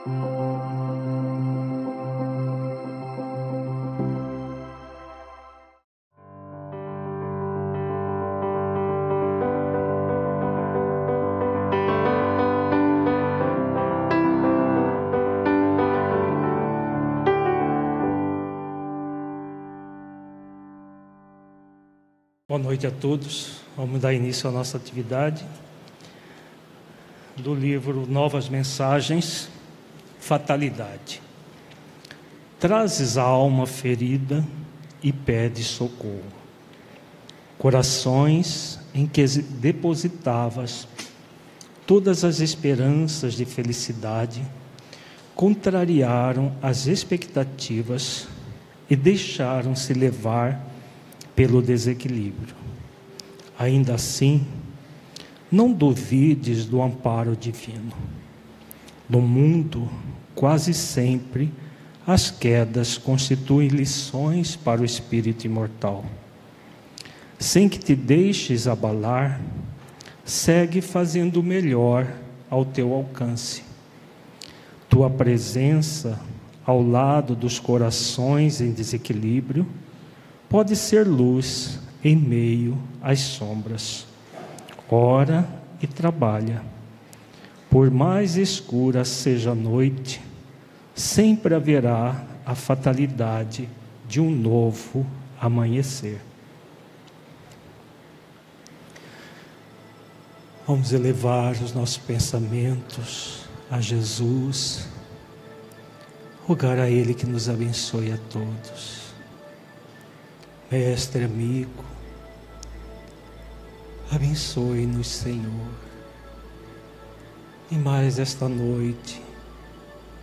Boa noite a todos. Vamos dar início à nossa atividade do livro Novas Mensagens, Fatalidade. Trazes a alma ferida e pede socorro. Corações em que depositavas todas as esperanças de felicidade contrariaram as expectativas e deixaram-se levar pelo desequilíbrio. Ainda assim, não duvides do amparo divino. No mundo, quase sempre, as quedas constituem lições para o espírito imortal. Sem que te deixes abalar, segue fazendo o melhor ao teu alcance. Tua presença ao lado dos corações em desequilíbrio pode ser luz em meio às sombras. Ora e trabalha. Por mais escura seja a noite, sempre haverá a fatalidade de um novo amanhecer. Vamos elevar os nossos pensamentos a Jesus, rogar a Ele que nos abençoe a todos mestre amigo, abençoe-nos, Senhor. E mais esta noite,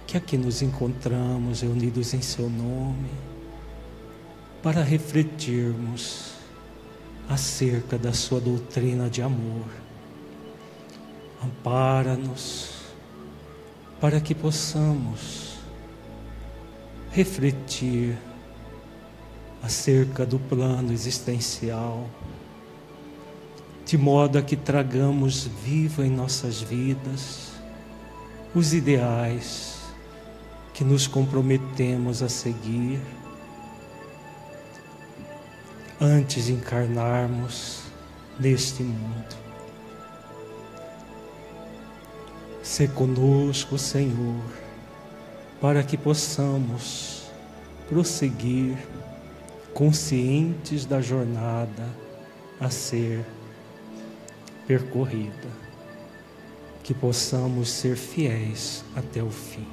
que aqui nos encontramos reunidos em Seu nome, para refletirmos acerca da Sua doutrina de amor. Ampara-nos para que possamos refletir acerca do plano existencial, de modo a que tragamos vivo em nossas vidas os ideais que nos comprometemos a seguir antes de encarnarmos neste mundo. Se conosco, Senhor, para que possamos prosseguir conscientes da jornada a ser percorrida, que possamos ser fiéis até o fim.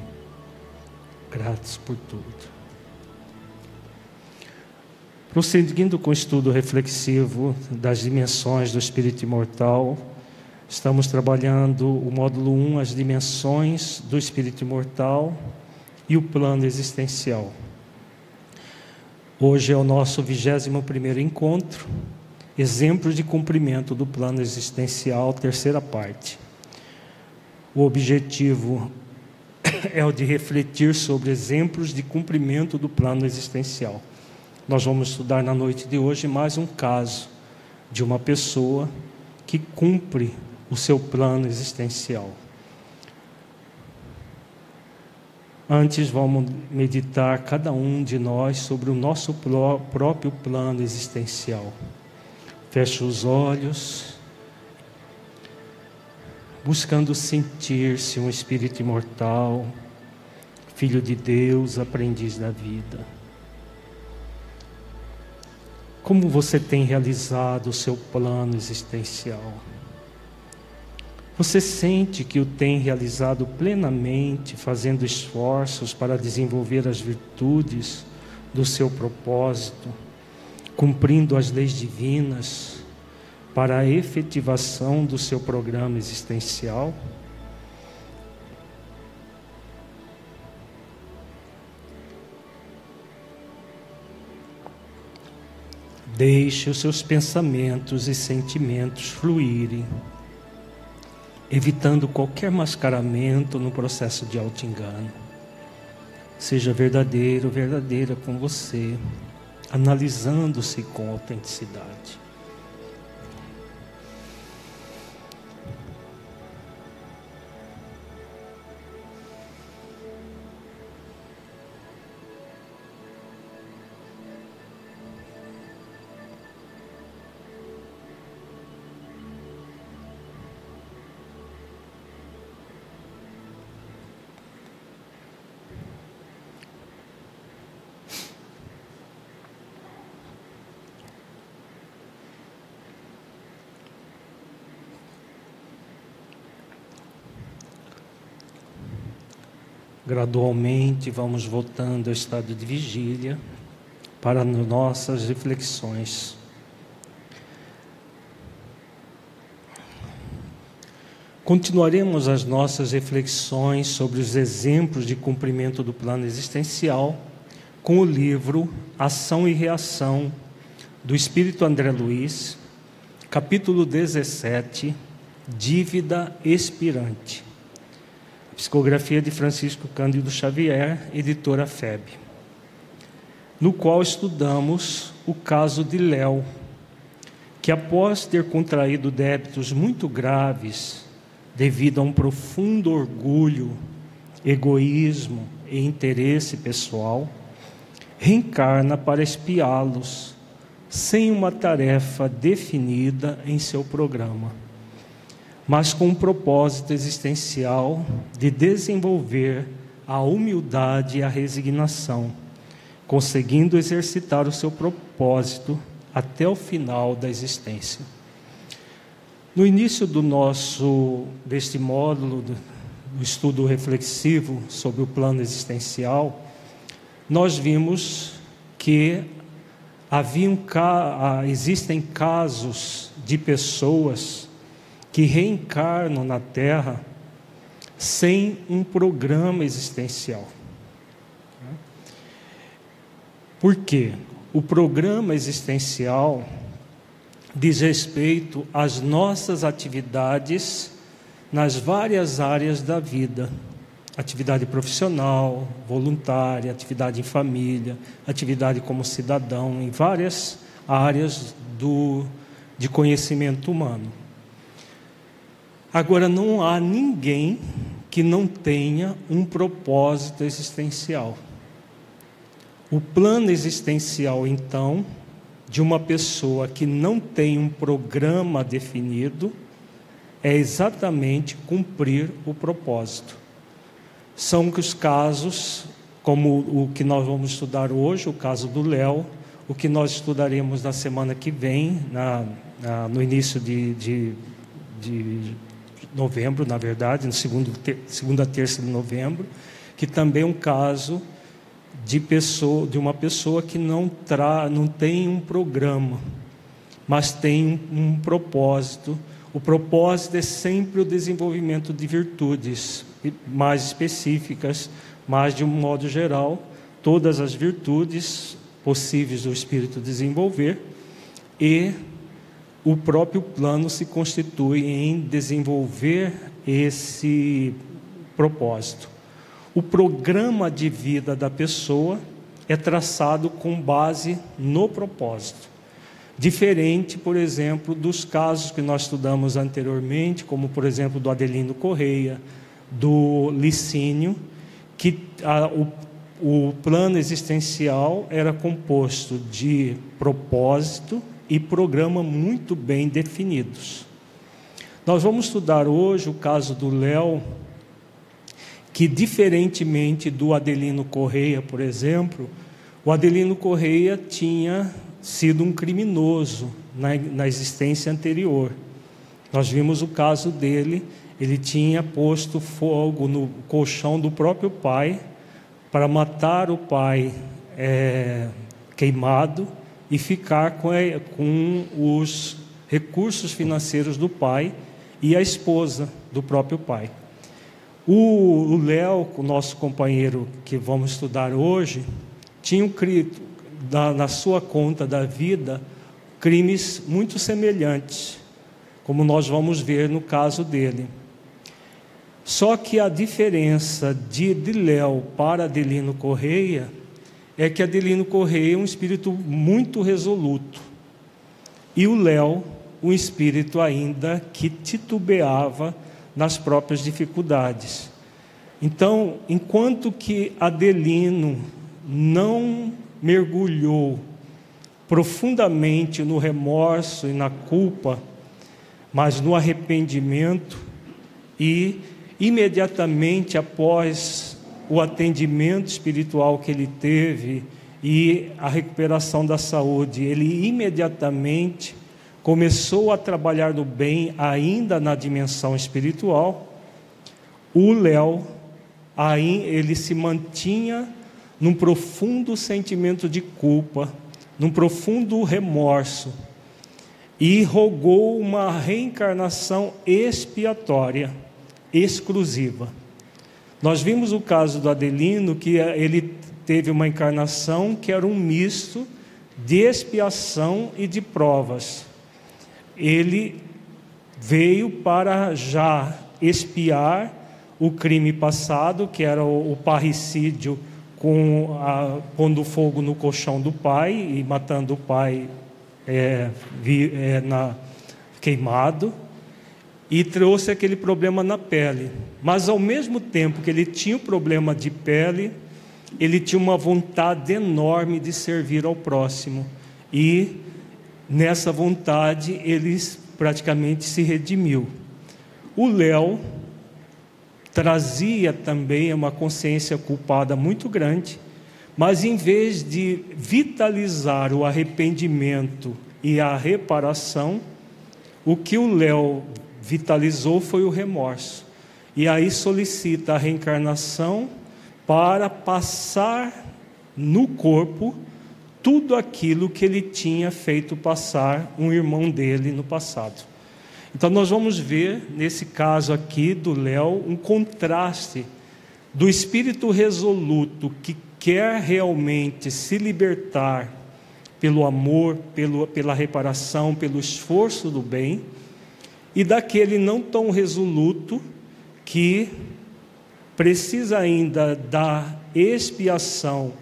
Gratos por tudo. Prosseguindo com o estudo reflexivo das dimensões do espírito imortal, estamos trabalhando o módulo 1, as dimensões do espírito imortal e o plano existencial. Hoje é o nosso 21 primeiro encontro, exemplo de cumprimento do plano existencial, terceira parte. O objetivo é o de refletir sobre exemplos de cumprimento do plano existencial. Nós vamos estudar na noite de hoje mais um caso de uma pessoa que cumpre o seu plano existencial. Antes, vamos meditar cada um de nós sobre o nosso próprio plano existencial. Feche os olhos, buscando sentir-se um espírito imortal, filho de Deus, aprendiz da vida. Como você tem realizado o seu plano existencial? Você sente que o tem realizado plenamente, fazendo esforços para desenvolver as virtudes do seu propósito, cumprindo as leis divinas para a efetivação do seu programa existencial? Deixe os seus pensamentos e sentimentos fluírem evitando qualquer mascaramento no processo de auto-engano. Seja verdadeiro, verdadeira com você, analisando-se com autenticidade. Gradualmente vamos voltando ao estado de vigília para nossas reflexões. Continuaremos as nossas reflexões sobre os exemplos de cumprimento do plano existencial com o livro Ação e Reação do Espírito André Luiz, capítulo 17, Dívida Expirante. Psicografia de Francisco Cândido Xavier, editora FEB, no qual estudamos o caso de Léo, que após ter contraído débitos muito graves, devido a um profundo orgulho, egoísmo e interesse pessoal, reencarna para espiá-los, sem uma tarefa definida em seu programa mas com um propósito existencial de desenvolver a humildade e a resignação, conseguindo exercitar o seu propósito até o final da existência. No início do nosso deste módulo do, do estudo reflexivo sobre o plano existencial, nós vimos que haviam, existem casos de pessoas que reencarnam na Terra sem um programa existencial. Por quê? O programa existencial diz respeito às nossas atividades nas várias áreas da vida. Atividade profissional, voluntária, atividade em família, atividade como cidadão, em várias áreas do, de conhecimento humano. Agora, não há ninguém que não tenha um propósito existencial. O plano existencial, então, de uma pessoa que não tem um programa definido, é exatamente cumprir o propósito. São os casos, como o que nós vamos estudar hoje, o caso do Léo, o que nós estudaremos na semana que vem, na, na, no início de, de, de novembro, na verdade, no segundo, ter, segunda terça de novembro, que também é um caso de pessoa, de uma pessoa que não tra, não tem um programa, mas tem um, um propósito. O propósito é sempre o desenvolvimento de virtudes mais específicas, mas de um modo geral, todas as virtudes possíveis do espírito desenvolver e o próprio plano se constitui em desenvolver esse propósito. O programa de vida da pessoa é traçado com base no propósito. Diferente, por exemplo, dos casos que nós estudamos anteriormente, como por exemplo do Adelino Correia, do Licínio, que a, o, o plano existencial era composto de propósito, e programa muito bem definidos. Nós vamos estudar hoje o caso do Léo, que diferentemente do Adelino Correia, por exemplo, o Adelino Correia tinha sido um criminoso na, na existência anterior. Nós vimos o caso dele, ele tinha posto fogo no colchão do próprio pai para matar o pai é, queimado e ficar com, com os recursos financeiros do pai e a esposa do próprio pai. O Léo, o nosso companheiro que vamos estudar hoje, tinha na, na sua conta da vida crimes muito semelhantes, como nós vamos ver no caso dele. Só que a diferença de, de Léo para Adelino Correia é que Adelino Correia é um espírito muito resoluto. E o Léo, um espírito ainda que titubeava nas próprias dificuldades. Então, enquanto que Adelino não mergulhou profundamente no remorso e na culpa, mas no arrependimento e imediatamente após o atendimento espiritual que ele teve e a recuperação da saúde, ele imediatamente começou a trabalhar no bem, ainda na dimensão espiritual. O Léo aí ele se mantinha num profundo sentimento de culpa, num profundo remorso, e rogou uma reencarnação expiatória, exclusiva. Nós vimos o caso do Adelino, que ele teve uma encarnação que era um misto de expiação e de provas. Ele veio para já expiar o crime passado, que era o, o parricídio com a, pondo fogo no colchão do pai e matando o pai é, vi, é, na, queimado, e trouxe aquele problema na pele. Mas ao mesmo tempo que ele tinha o problema de pele, ele tinha uma vontade enorme de servir ao próximo. E nessa vontade ele praticamente se redimiu. O Léo trazia também uma consciência culpada muito grande, mas em vez de vitalizar o arrependimento e a reparação, o que o Léo vitalizou foi o remorso. E aí solicita a reencarnação para passar no corpo tudo aquilo que ele tinha feito passar um irmão dele no passado. Então, nós vamos ver, nesse caso aqui do Léo, um contraste do espírito resoluto que quer realmente se libertar pelo amor, pelo, pela reparação, pelo esforço do bem, e daquele não tão resoluto que precisa ainda da expiação,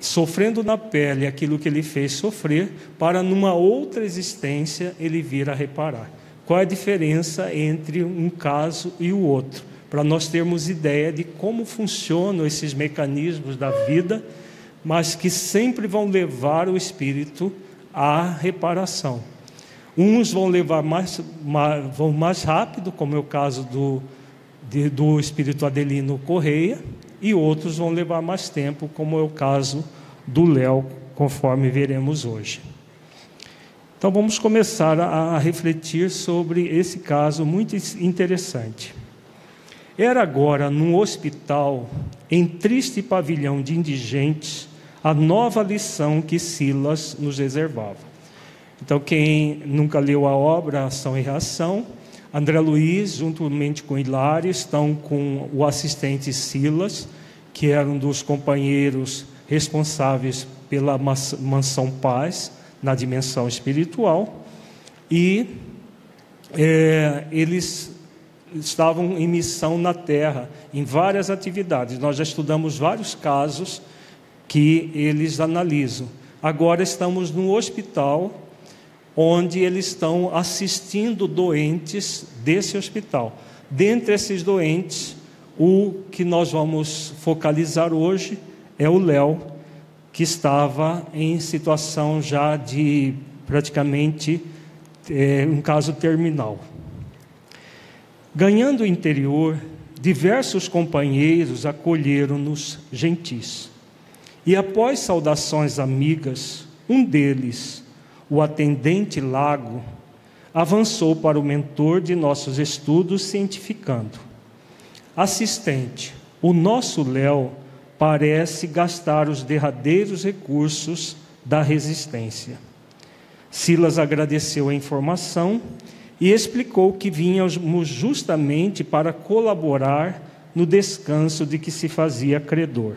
sofrendo na pele aquilo que ele fez sofrer, para numa outra existência ele vir a reparar. Qual é a diferença entre um caso e o outro? Para nós termos ideia de como funcionam esses mecanismos da vida, mas que sempre vão levar o espírito à reparação. Uns vão levar mais, mais, vão mais rápido, como é o caso do, de, do espírito Adelino Correia, e outros vão levar mais tempo, como é o caso do Léo, conforme veremos hoje. Então vamos começar a, a refletir sobre esse caso muito interessante. Era agora num hospital, em triste pavilhão de indigentes, a nova lição que Silas nos reservava. Então, quem nunca leu a obra Ação e Reação, André Luiz, juntamente com Hilário, estão com o assistente Silas, que era um dos companheiros responsáveis pela Mansão Paz, na dimensão espiritual e é, eles estavam em missão na Terra, em várias atividades. Nós já estudamos vários casos que eles analisam. Agora estamos no hospital, onde eles estão assistindo doentes desse hospital. Dentre esses doentes, o que nós vamos focalizar hoje é o Léo, que estava em situação já de praticamente é, um caso terminal. Ganhando o interior, diversos companheiros acolheram-nos gentis. E após saudações amigas, um deles, o atendente Lago, avançou para o mentor de nossos estudos, cientificando: Assistente, o nosso Léo parece gastar os derradeiros recursos da resistência. Silas agradeceu a informação e explicou que vínhamos justamente para colaborar no descanso de que se fazia credor.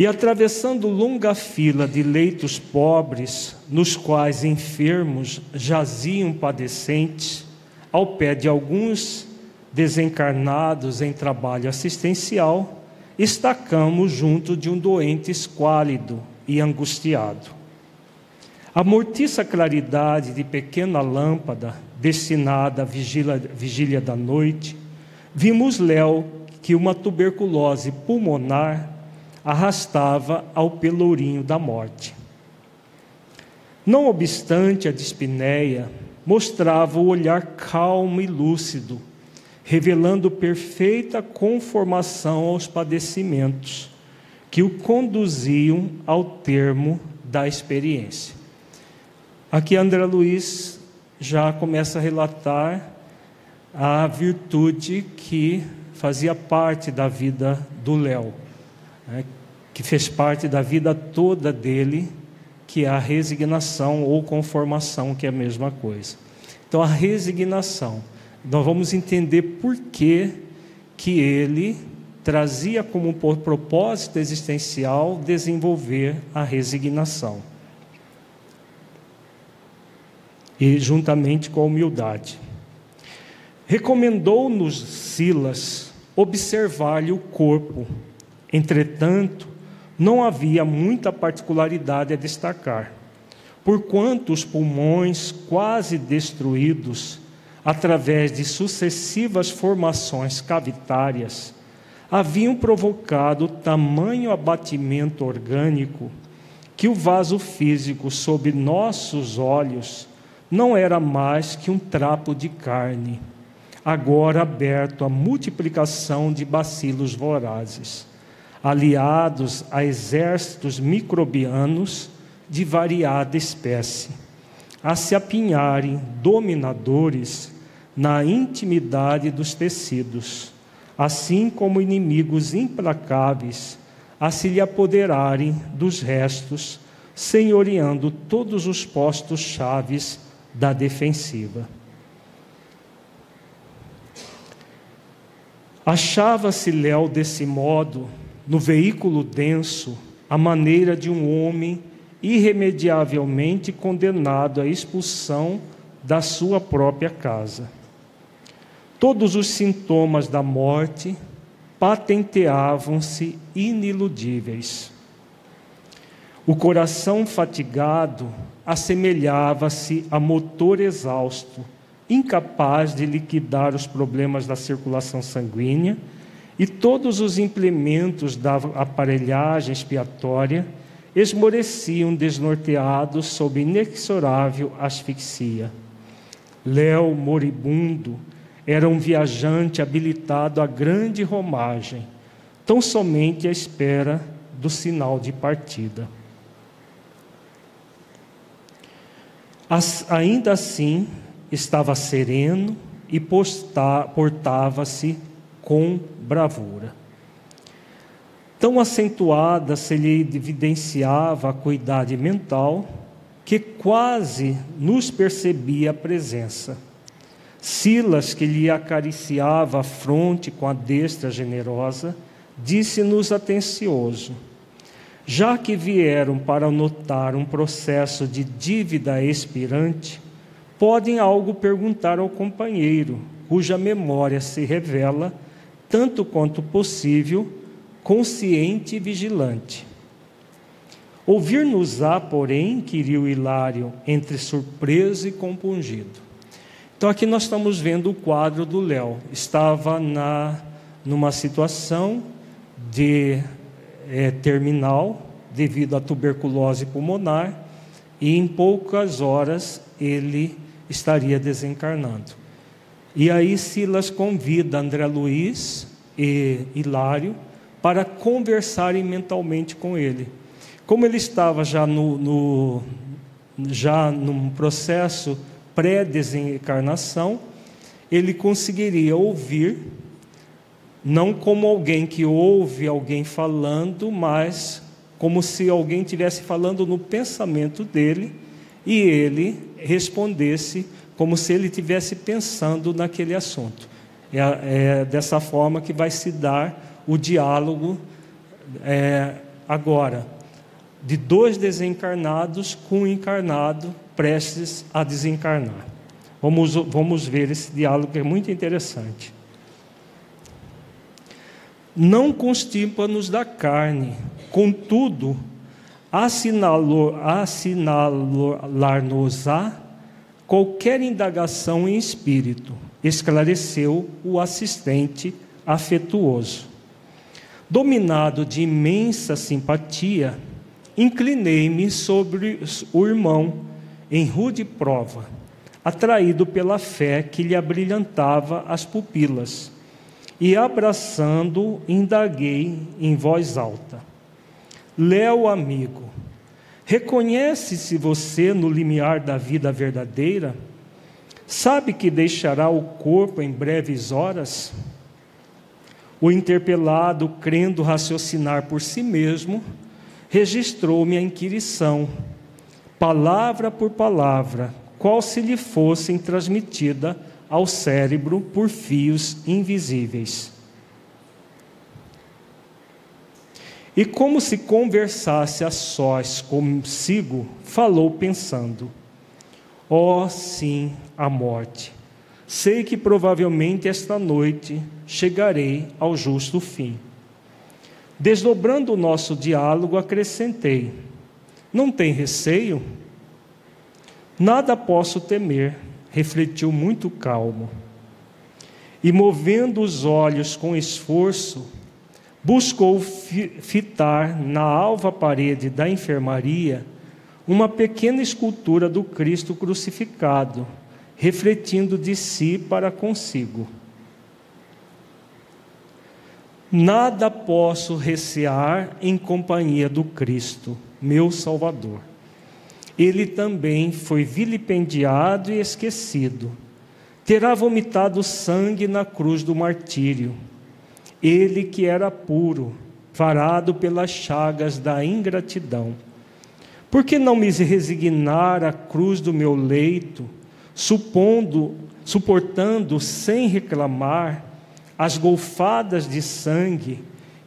E atravessando longa fila de leitos pobres, nos quais enfermos jaziam padecentes, ao pé de alguns desencarnados em trabalho assistencial, estacamos junto de um doente esquálido e angustiado. A mortiça claridade de pequena lâmpada destinada à vigília, vigília da noite, vimos Léo que uma tuberculose pulmonar arrastava ao pelourinho da morte. Não obstante a dispneia, mostrava o olhar calmo e lúcido revelando perfeita conformação aos padecimentos que o conduziam ao termo da experiência. Aqui André Luiz já começa a relatar a virtude que fazia parte da vida do Léo, né, que fez parte da vida toda dele, que é a resignação ou conformação, que é a mesma coisa. Então, a resignação. Nós vamos entender por que, que ele trazia como propósito existencial desenvolver a resignação. E juntamente com a humildade. Recomendou-nos Silas observar-lhe o corpo. Entretanto, não havia muita particularidade a destacar, porquanto os pulmões quase destruídos através de sucessivas formações cavitárias haviam provocado tamanho abatimento orgânico que o vaso físico sob nossos olhos não era mais que um trapo de carne agora aberto à multiplicação de bacilos vorazes, aliados a exércitos microbianos de variada espécie, a se apinharem dominadores na intimidade dos tecidos, assim como inimigos implacáveis a se lhe apoderarem dos restos, senhoreando todos os postos chaves da defensiva. Achava-se Léo desse modo, no veículo denso, a maneira de um homem irremediavelmente condenado à expulsão da sua própria casa. Todos os sintomas da morte patenteavam-se iniludíveis. O coração fatigado assemelhava-se a motor exausto incapaz de liquidar os problemas da circulação sanguínea, e todos os implementos da aparelhagem expiatória esmoreciam desnorteados sob inexorável asfixia. Léo, moribundo, era um viajante habilitado à grande romagem, tão somente à espera do sinal de partida. As, ainda assim, estava sereno e portava-se com bravura. Tão acentuada se lhe evidenciava a cuidade mental que quase nos percebia a presença. Silas, que lhe acariciava a fronte com a destra generosa, disse-nos atencioso: Já que vieram para notar um processo de dívida expirante, podem algo perguntar ao companheiro, cuja memória se revela, tanto quanto possível, consciente e vigilante. Ouvir-nos-á, porém, inquiriu Hilário, entre surpreso e compungido. Então, aqui nós estamos vendo o quadro do Léo. Estava na, numa situação de é, terminal, devido à tuberculose pulmonar, e em poucas horas ele estaria desencarnando. E aí Silas convida André Luiz e Hilário para conversarem mentalmente com ele. Como ele estava já no, no já num processo pré-desencarnação, ele conseguiria ouvir, não como alguém que ouve alguém falando, mas como se alguém estivesse falando no pensamento dele e ele respondesse como se ele estivesse pensando naquele assunto. É, é, dessa forma que vai se dar o diálogo é, agora de dois desencarnados com um encarnado prestes a desencarnar. Vamos, vamos ver esse diálogo que é muito interessante. Não constipa-nos da carne, contudo, assinalar-nos-á qualquer indagação em espírito, esclareceu o assistente afetuoso. Dominado de imensa simpatia, inclinei-me sobre o irmão em rude prova, atraído pela fé que lhe abrilhantava as pupilas, e abraçando, indaguei em voz alta: Léo, amigo, reconhece-se você no limiar da vida verdadeira? Sabe que deixará o corpo em breves horas? O interpelado, crendo raciocinar por si mesmo, registrou-me a inquirição, palavra por palavra, qual se lhe fosse transmitida ao cérebro por fios invisíveis. E como se conversasse a sós consigo, falou pensando: Ó oh, sim, a morte. Sei que provavelmente esta noite chegarei ao justo fim. Desdobrando o nosso diálogo, acrescentei: Não tem receio? Nada posso temer, refletiu muito calmo. E movendo os olhos com esforço, buscou fitar na alva parede da enfermaria uma pequena escultura do Cristo crucificado, refletindo de si para consigo. Nada posso recear em companhia do Cristo, meu Salvador. Ele também foi vilipendiado e esquecido. Terá vomitado sangue na cruz do martírio ele que era puro, varado pelas chagas da ingratidão. Por que não me resignar à cruz do meu leito, supondo, suportando sem reclamar as golfadas de sangue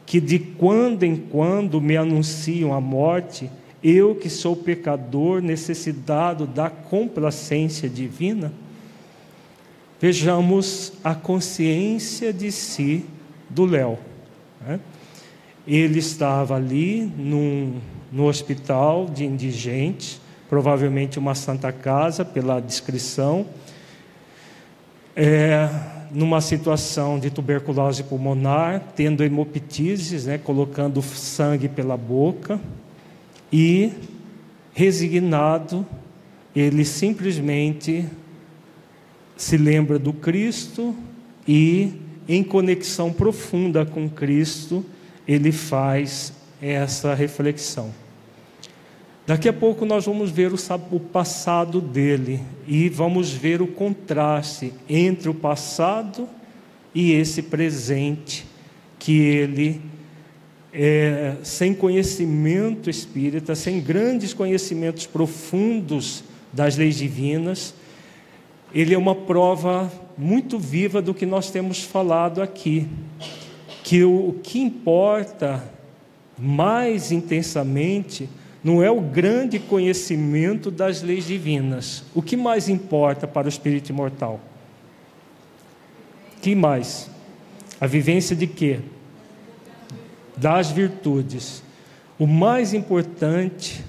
que de quando em quando me anunciam a morte, eu que sou pecador necessitado da complacência divina? Vejamos a consciência de si do Léo. Né? Ele estava ali num, no hospital de indigentes, provavelmente uma santa casa, pela descrição, é, numa situação de tuberculose pulmonar, tendo hemoptises, né, colocando sangue pela boca, e resignado, ele simplesmente se lembra do Cristo e em conexão profunda com Cristo, ele faz essa reflexão. Daqui a pouco nós vamos ver o, passado dele e vamos ver o contraste entre o passado e esse presente que ele, é, sem conhecimento espírita, sem grandes conhecimentos profundos das leis divinas, ele é uma prova muito viva do que nós temos falado aqui, que o que importa mais intensamente não é o grande conhecimento das leis divinas. O que mais importa para o espírito imortal? Que mais? A vivência de quê? Das virtudes. O mais importante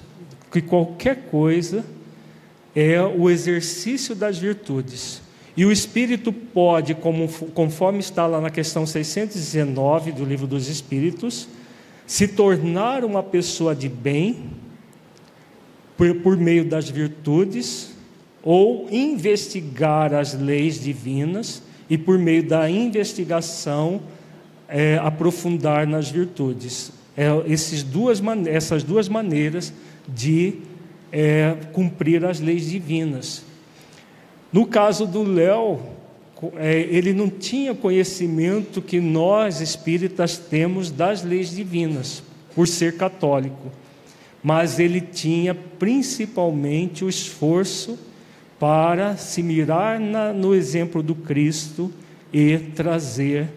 que qualquer coisa é o exercício das virtudes. E o espírito pode, como, conforme está lá na questão 619 do Livro dos Espíritos, se tornar uma pessoa de bem por, por meio das virtudes, ou investigar as leis divinas e, por meio da investigação, é, aprofundar nas virtudes. É, esses duas, essas duas maneiras de é, cumprir as leis divinas. No caso do Léo, é, ele não tinha conhecimento que nós espíritas temos das leis divinas, por ser católico, mas ele tinha principalmente o esforço para se mirar na, no exemplo do Cristo e trazer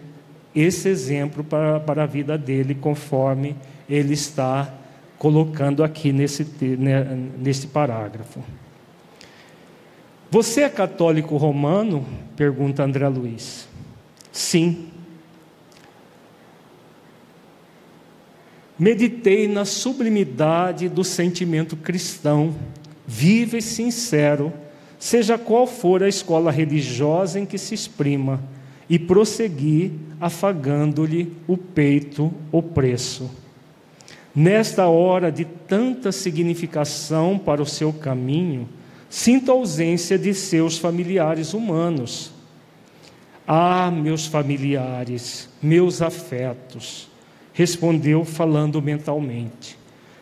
esse exemplo para, para a vida dele, conforme ele está colocando aqui nesse, né, nesse parágrafo. Você é católico romano? Pergunta André Luiz. Sim. Meditei na sublimidade do sentimento cristão, vivo e sincero, seja qual for a escola religiosa em que se exprima, e prossegui afagando-lhe o peito opresso. Nesta hora de tanta significação para o seu caminho, sinto a ausência de seus familiares humanos. Ah, meus familiares, meus afetos, respondeu falando mentalmente.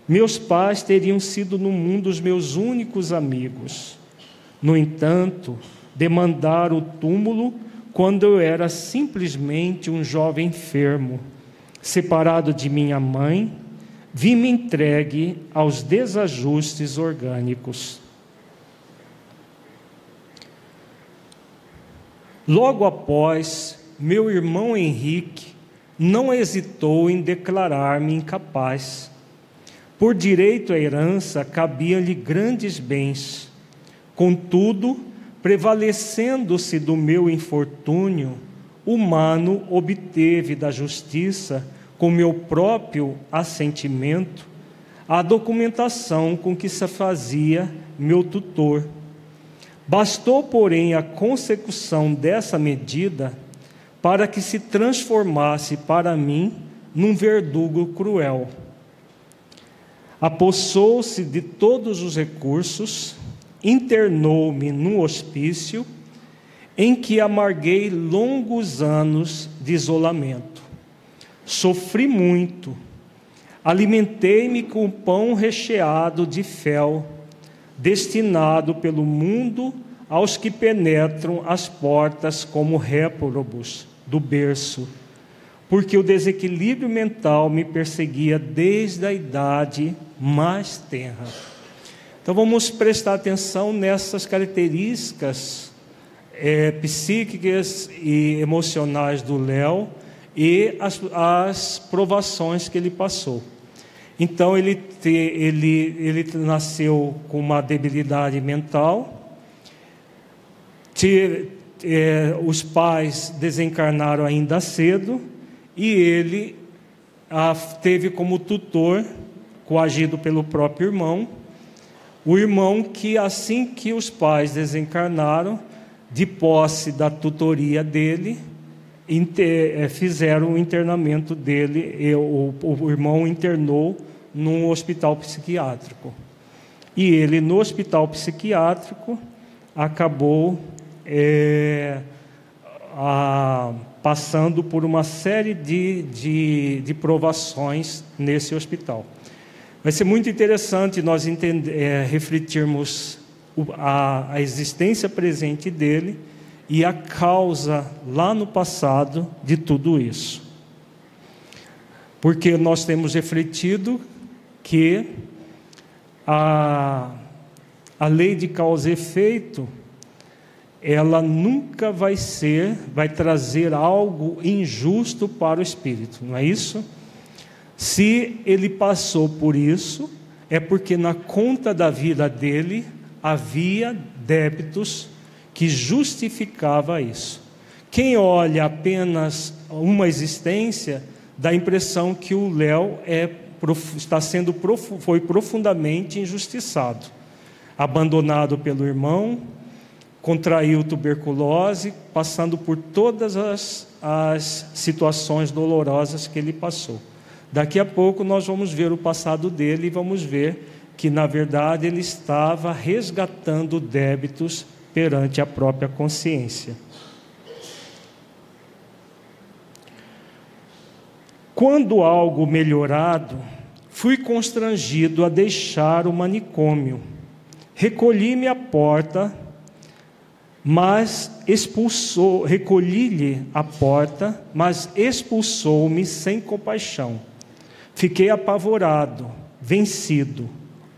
Meus pais teriam sido no mundo os meus únicos amigos. No entanto, demandar o túmulo quando eu era simplesmente um jovem enfermo, separado de minha mãe, vi-me entregue aos desajustes orgânicos. Logo após, meu irmão Henrique não hesitou em declarar-me incapaz. Por direito à herança cabiam-lhe grandes bens. Contudo, prevalecendo-se do meu infortúnio, humano obteve da justiça, com meu próprio assentimento, a documentação com que se fazia meu tutor. Bastou, porém, a consecução dessa medida para que se transformasse para mim num verdugo cruel. Apossou-se de todos os recursos, internou-me num hospício em que amarguei longos anos de isolamento. Sofri muito, alimentei-me com pão recheado de fel, destinado pelo mundo aos que penetram as portas como réprobos do berço, porque o desequilíbrio mental me perseguia desde a idade mais tenra. Então vamos prestar atenção nessas características é, psíquicas e emocionais do Léo e as, as provações que ele passou. Então ele, te, ele, ele nasceu com uma debilidade mental, te, é, os pais desencarnaram ainda cedo e ele a, teve como tutor, coagido pelo próprio irmão, o irmão que, assim que os pais desencarnaram, de posse da tutoria dele, eh, fizeram o internamento dele, o, o irmão internou num hospital psiquiátrico. E ele, no hospital psiquiátrico, acabou é, a, passando por uma série de, de, de provações nesse hospital. Vai ser muito interessante nós entender, é, refletirmos a, a existência presente dele e a causa lá no passado de tudo isso. Porque nós temos refletido que a, a lei de causa e efeito ela nunca vai ser, vai trazer algo injusto para o espírito, não é isso? Se ele passou por isso, é porque na conta da vida dele havia débitos que justificava isso. Quem olha apenas uma existência dá a impressão que o Léo é, está sendo foi profundamente injustiçado, abandonado pelo irmão, contraiu tuberculose, passando por todas as, as situações dolorosas que ele passou. Daqui a pouco nós vamos ver o passado dele e vamos ver que, na verdade, ele estava resgatando débitos perante a própria consciência. Quando algo melhorado, fui constrangido a deixar o manicômio. Recolhi-me à porta, mas expulsou, recolhi-lhe a porta, mas expulsou-me sem compaixão. Fiquei apavorado, vencido.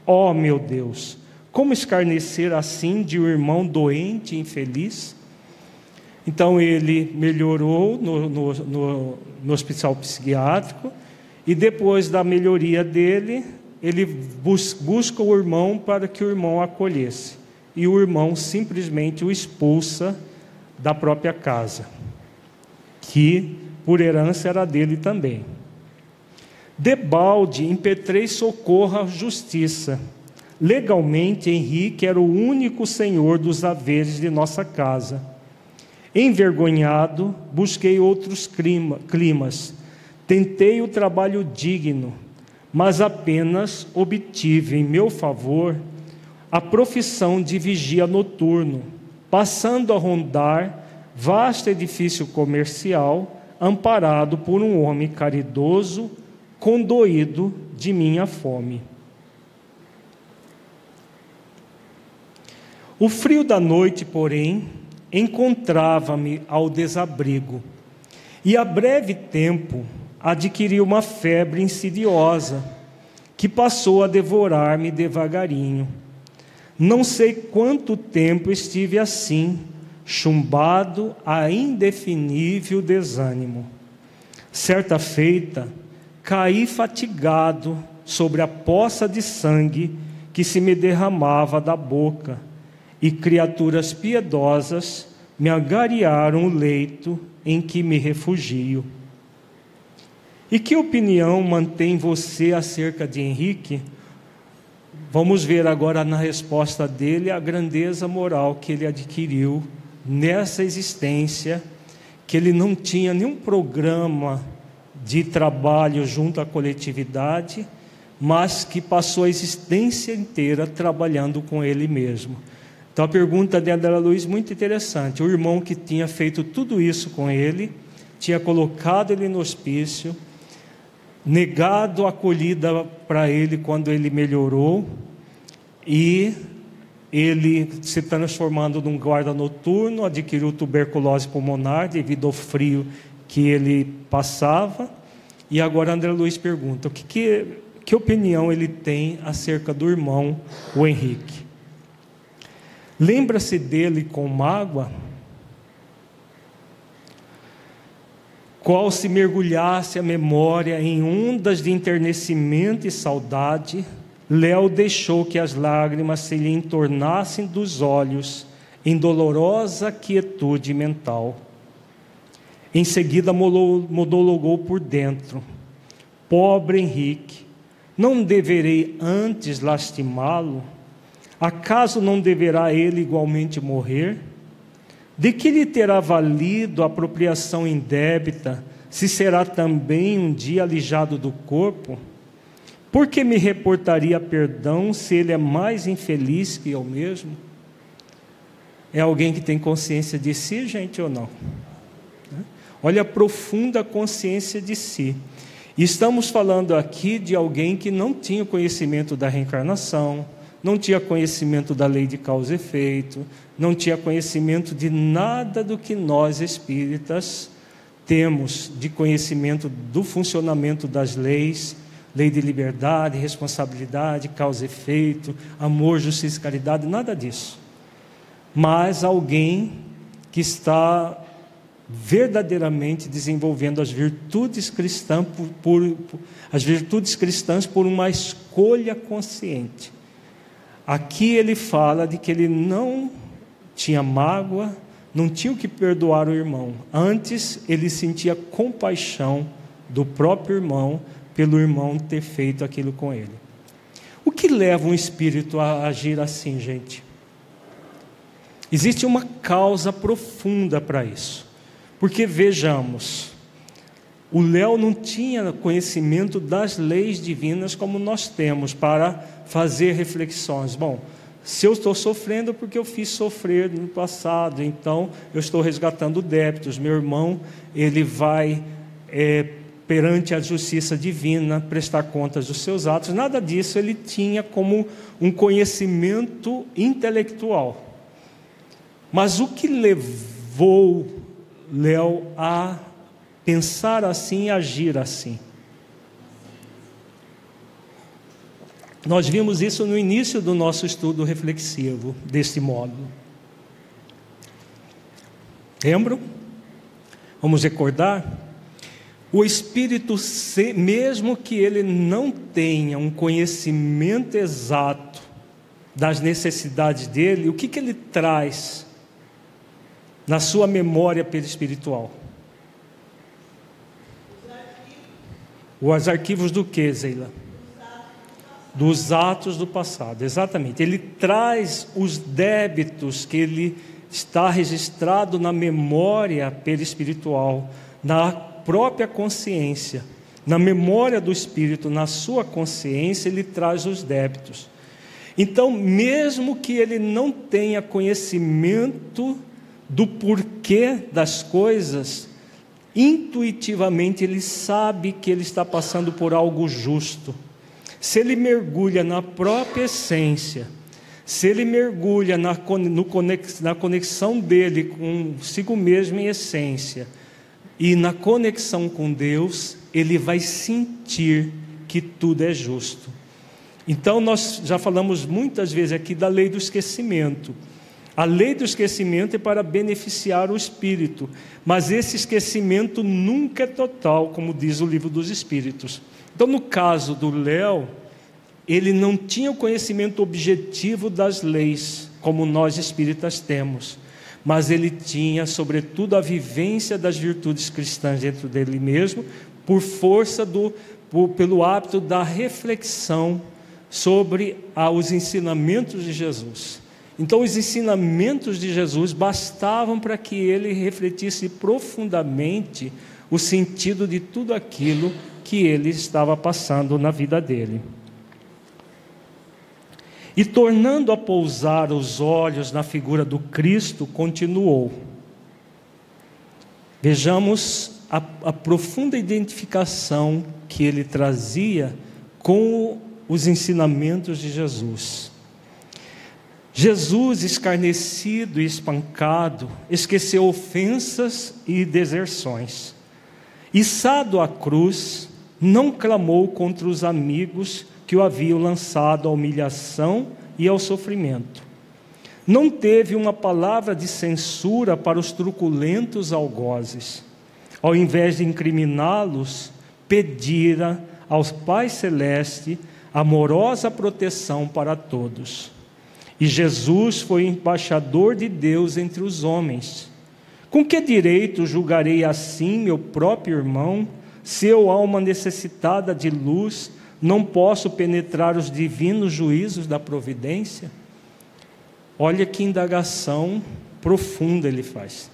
Oh, meu Deus, como escarnecer assim de um irmão doente e infeliz? Então ele melhorou no, no, no, no hospital psiquiátrico e depois da melhoria dele, ele bus, busca o irmão para que o irmão acolhesse. E o irmão simplesmente o expulsa da própria casa, que por herança era dele também. Debalde impetrei socorro à justiça. Legalmente, Henrique era o único senhor dos haveres de nossa casa. Envergonhado, busquei outros clima, climas. Tentei o trabalho digno, mas apenas obtive em meu favor a profissão de vigia noturno, passando a rondar vasto edifício comercial, amparado por um homem caridoso condoído de minha fome. O frio da noite, porém, encontrava-me ao desabrigo e, a breve tempo, adquiri uma febre insidiosa que passou a devorar-me devagarinho. Não sei quanto tempo estive assim, chumbado a indefinível desânimo. Certa feita, caí fatigado sobre a poça de sangue que se me derramava da boca, e criaturas piedosas me agariaram o leito em que me refugio. E que opinião mantém você acerca de Henrique? Vamos ver agora na resposta dele a grandeza moral que ele adquiriu nessa existência, que ele não tinha nenhum programa de trabalho junto à coletividade, mas que passou a existência inteira trabalhando com ele mesmo. Então a pergunta de André Luiz muito interessante. O irmão que tinha feito tudo isso com ele, tinha colocado ele no hospício, negado a acolhida para ele quando ele melhorou e ele se transformando num guarda noturno, adquiriu tuberculose pulmonar devido ao frio que ele passava. E agora André Luiz pergunta: o que, que, que opinião ele tem acerca do irmão, o Henrique? Lembra-se dele com mágoa? Qual se mergulhasse a memória em ondas de enternecimento e saudade, Léo deixou que as lágrimas se lhe entornassem dos olhos em dolorosa quietude mental. Em seguida monologou por dentro: Pobre Henrique, não deverei antes lastimá-lo? Acaso não deverá ele igualmente morrer? De que lhe terá valido a apropriação indébita, se será também um dia alijado do corpo? Por que me reportaria perdão se ele é mais infeliz que eu mesmo? É alguém que tem consciência de si, gente, ou não? Olha a profunda consciência de si. Estamos falando aqui de alguém que não tinha conhecimento da reencarnação, não tinha conhecimento da lei de causa e efeito, não tinha conhecimento de nada do que nós espíritas temos de conhecimento do funcionamento das leis, lei de liberdade, responsabilidade, causa e efeito, amor, justiça e caridade, nada disso. Mas alguém que está verdadeiramente desenvolvendo as virtudes cristãs por, por, por, as virtudes cristãs por uma escolha consciente. Aqui ele fala de que ele não tinha mágoa, não tinha o que perdoar o irmão. Antes ele sentia compaixão do próprio irmão pelo irmão ter feito aquilo com ele. O que leva um espírito a agir assim, gente? Existe uma causa profunda para isso. Porque vejamos, o Léo não tinha conhecimento das leis divinas como nós temos para fazer reflexões. Bom, se eu estou sofrendo porque eu fiz sofrer no passado, então eu estou resgatando débitos. Meu irmão, ele vai é, perante a justiça divina prestar contas dos seus atos. Nada disso ele tinha como um conhecimento intelectual. Mas o que levou Léo a pensar assim e agir assim. Nós vimos isso no início do nosso estudo reflexivo, deste módulo. Lembram? Vamos recordar? O espírito, mesmo que ele não tenha um conhecimento exato das necessidades dele, o que, que ele traz na sua memória perispiritual? Os arquivos do que, Zeila? Dos atos do passado, exatamente. Ele traz os débitos que ele está registrado na memória perispiritual, na própria consciência, na memória do espírito, na sua consciência, ele traz os débitos. Então, mesmo que ele não tenha conhecimento do porquê das coisas, intuitivamente ele sabe que ele está passando por algo justo. Se ele mergulha na própria essência, se ele mergulha na, na conexão dele consigo mesmo em essência e na conexão com Deus, ele vai sentir que tudo é justo. Então, nós já falamos muitas vezes aqui da lei do esquecimento. A lei do esquecimento é para beneficiar o espírito, mas esse esquecimento nunca é total, como diz o livro dos Espíritos. Então, no caso do Léo, ele não tinha o conhecimento objetivo das leis, como nós espíritas temos, mas ele tinha, sobretudo, a vivência das virtudes cristãs dentro dele mesmo, por força do, por, pelo hábito da reflexão sobre os ensinamentos de Jesus. Então, os ensinamentos de Jesus bastavam para que ele refletisse profundamente o sentido de tudo aquilo que ele estava passando na vida dele. E tornando a pousar os olhos na figura do Cristo, continuou. Vejamos a, a profunda identificação que ele trazia com os ensinamentos de Jesus. Jesus, escarnecido e espancado, esqueceu ofensas e deserções. Içado à cruz, não clamou contra os amigos que o haviam lançado à humilhação e ao sofrimento. Não teve uma palavra de censura para os truculentos algozes. Ao invés de incriminá-los, pedira ao Pai Celeste amorosa proteção para todos. E Jesus foi embaixador de Deus entre os homens. Com que direito julgarei assim meu próprio irmão, se eu, alma necessitada de luz, não posso penetrar os divinos juízos da providência? Olha que indagação profunda ele faz.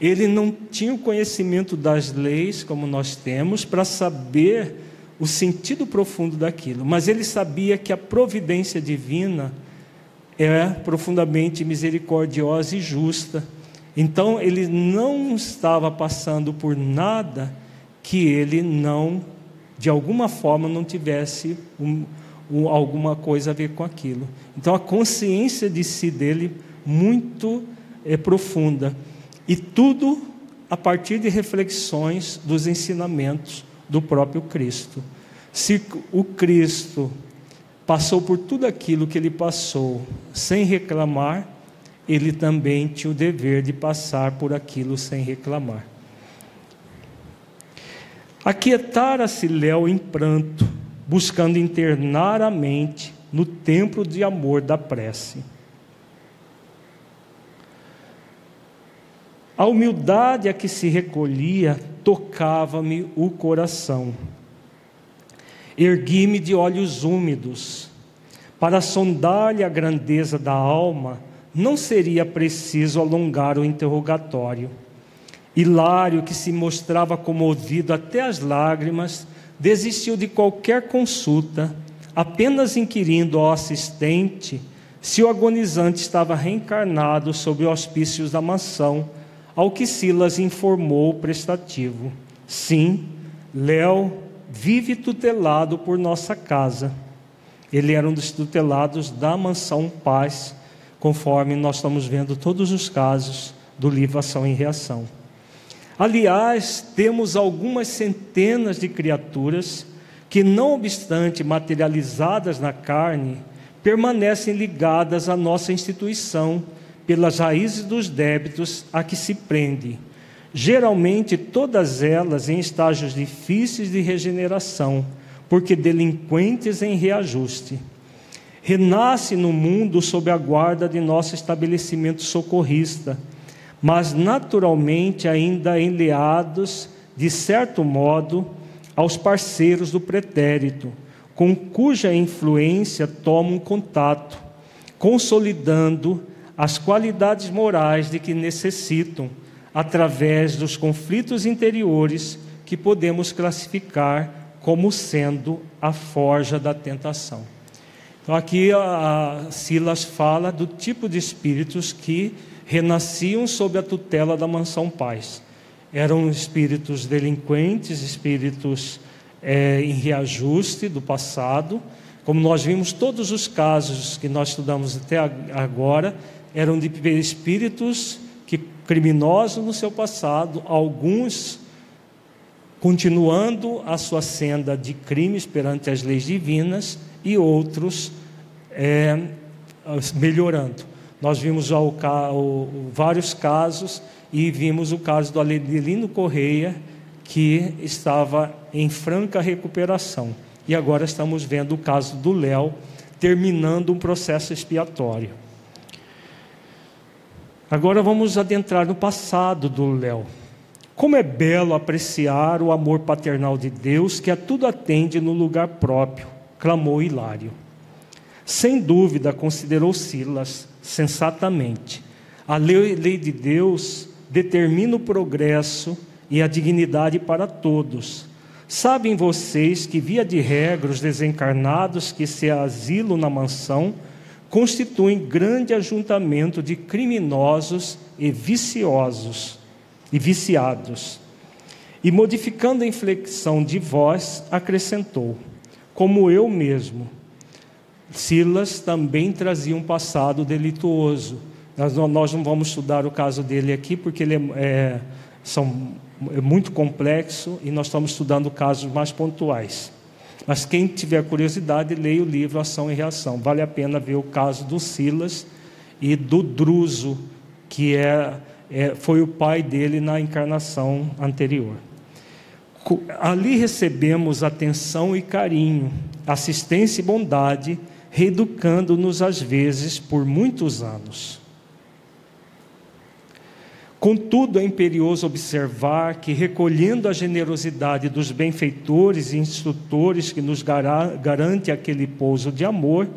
Ele não tinha o conhecimento das leis como nós temos para saber o sentido profundo daquilo, mas ele sabia que a providência divina é profundamente misericordiosa e justa. Então ele não estava passando por nada que ele não de alguma forma não tivesse um, um, alguma coisa a ver com aquilo. Então a consciência de si dele muito é, profunda e tudo a partir de reflexões dos ensinamentos do próprio Cristo. Se o Cristo passou por tudo aquilo que ele passou sem reclamar, ele também tinha o dever de passar por aquilo sem reclamar. Aquietara-se Léo em pranto, buscando internar a mente no templo de amor da prece. A humildade a que se recolhia tocava-me o coração. Ergui-me de olhos úmidos. Para sondar-lhe a grandeza da alma, não seria preciso alongar o interrogatório. Hilário, que se mostrava comovido até as lágrimas, desistiu de qualquer consulta, apenas inquirindo ao assistente se o agonizante estava reencarnado sob os auspícios da mansão, ao que Silas informou prestativo. Sim, Léo vive tutelado por nossa casa. Ele era um dos tutelados da mansão Paz, conforme nós estamos vendo todos os casos do livro Ação e Reação. Aliás, temos algumas centenas de criaturas que, não obstante materializadas na carne, permanecem ligadas à nossa instituição pelas raízes dos débitos a que se prende. Geralmente, todas elas em estágios difíceis de regeneração, porque delinquentes em reajuste. Renasce no mundo sob a guarda de nosso estabelecimento socorrista mas naturalmente ainda enleados, de certo modo, aos parceiros do pretérito, com cuja influência tomam contato, consolidando as qualidades morais de que necessitam, através dos conflitos interiores que podemos classificar como sendo a forja da tentação. Então, aqui a Silas fala do tipo de espíritos que renasciam sob a tutela da mansão paz. Eram espíritos delinquentes, espíritos é, em reajuste do passado, Como nós vimos, todos os casos que nós estudamos até agora eram de espíritos criminosos no seu passado, alguns continuando a sua senda de crimes perante as leis divinas e outros é, melhorando. Nós vimos o, o, vários casos e vimos o caso do Adelino Correia, que estava em franca recuperação. E agora estamos vendo o caso do Léo, terminando um processo expiatório. Agora vamos adentrar no passado do Léo. Como é belo apreciar o amor paternal de Deus que a tudo atende no lugar próprio, clamou Hilário. Sem dúvida, considerou Silas, sensatamente. A lei, de Deus determina o progresso e a dignidade para todos. Sabem vocês que, via de regra, os desencarnados que se asilam na mansão constituem grande ajuntamento de criminosos e viciosos e viciados. E modificando a inflexão de voz, acrescentou: Como eu mesmo. Silas também trazia um passado delituoso. Nós não, nós não vamos estudar o caso dele aqui, porque ele é, é, são, é muito complexo e nós estamos estudando casos mais pontuais. Mas quem tiver curiosidade, leia o livro Ação e Reação. Vale a pena ver o caso do Silas e do Druso, que é, é, foi o pai dele na encarnação anterior. Ali recebemos atenção e carinho, assistência e bondade, reeducando-nos às vezes por muitos anos. Contudo, é imperioso observar que, recolhendo a generosidade dos benfeitores e instrutores que nos garante aquele pouso de amor,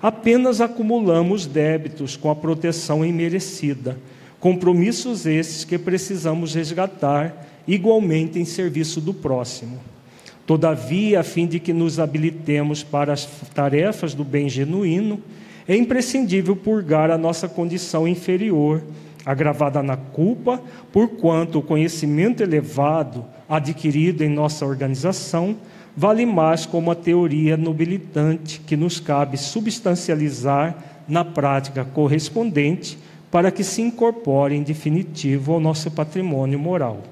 apenas acumulamos débitos com a proteção imerecida, compromissos esses que precisamos resgatar igualmente em serviço do próximo. Todavia, a fim de que nos habilitemos para as tarefas do bem genuíno, é imprescindível purgar a nossa condição inferior agravada na culpa, porquanto o conhecimento elevado adquirido em nossa organização vale mais como a teoria nobilitante que nos cabe substancializar na prática correspondente para que se incorpore em definitivo ao nosso patrimônio moral.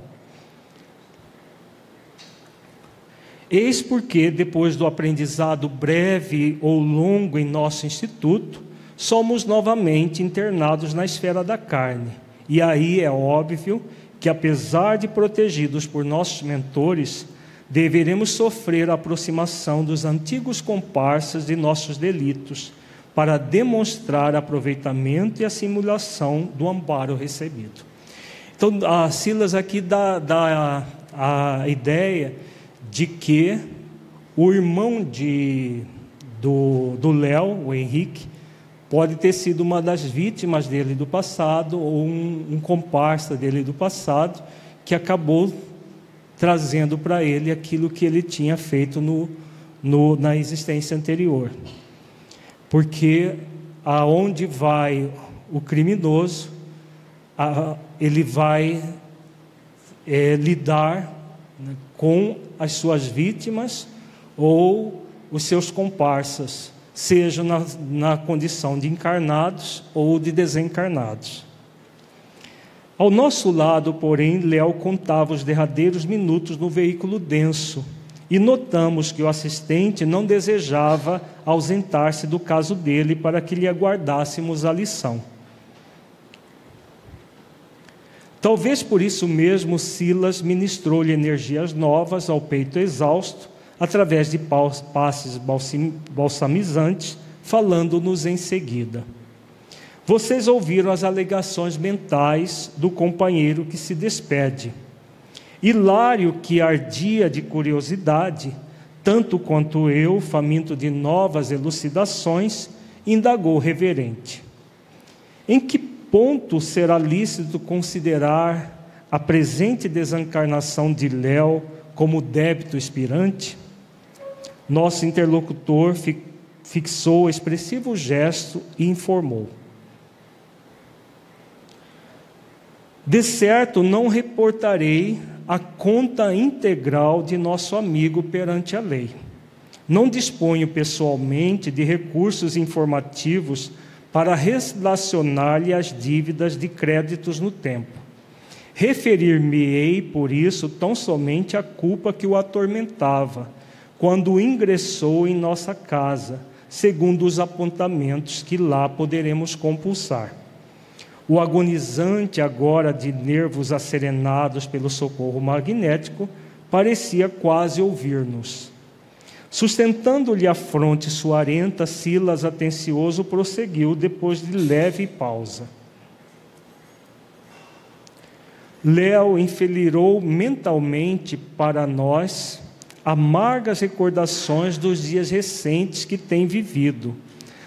Eis porque, depois do aprendizado breve ou longo em nosso instituto, somos novamente internados na esfera da carne. E aí é óbvio que, apesar de protegidos por nossos mentores, deveremos sofrer a aproximação dos antigos comparsas de nossos delitos, para demonstrar aproveitamento e a simulação do amparo recebido. Então, a Silas aqui dá, dá a, a ideia de que o irmão de, do Léo, o Henrique, pode ter sido uma das vítimas dele do passado ou um, um comparsa dele do passado que acabou trazendo para ele aquilo que ele tinha feito no, no, na existência anterior. Porque aonde vai o criminoso, a, ele vai é, lidar né, com as suas vítimas ou os seus comparsas seja na, na condição de encarnados ou de desencarnados. Ao nosso lado, porém, Léo contava os derradeiros minutos no veículo denso e notamos que o assistente não desejava ausentar-se do caso dele para que lhe aguardássemos a lição. Talvez por isso mesmo Silas ministrou-lhe energias novas ao peito exausto através de passes balsamizantes, falando-nos em seguida. Vocês ouviram as alegações mentais do companheiro que se despede. Hilário, que ardia de curiosidade, tanto quanto eu, faminto de novas elucidações, indagou reverente: Em que ponto será lícito considerar a presente desencarnação de Léo como débito expirante? Nosso interlocutor fixou expressivo gesto e informou: De certo, não reportarei a conta integral de nosso amigo perante a lei. Não disponho pessoalmente de recursos informativos para relacionar-lhe as dívidas de créditos no tempo. Referir-me-ei, por isso, tão somente à culpa que o atormentava, quando ingressou em nossa casa, segundo os apontamentos que lá poderemos compulsar. O agonizante, agora de nervos acerenados pelo socorro magnético, parecia quase ouvir-nos. Sustentando-lhe a fronte suarenta, Silas, atencioso, prosseguiu depois de leve pausa. Léo enfileirou mentalmente para nós amargas recordações dos dias recentes que tem vivido,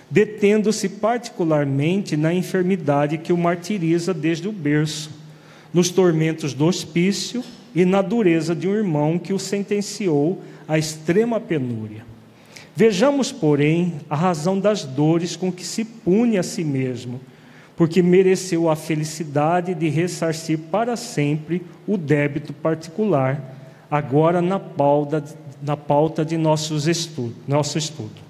detendo-se particularmente na enfermidade que o martiriza desde o berço, nos tormentos do hospício e na dureza de um irmão que o sentenciou à extrema penúria. Vejamos, porém, a razão das dores com que se pune a si mesmo, porque mereceu a felicidade de ressarcir para sempre o débito particular, agora na pauta, na pauta de nossos estudo, nosso estudo.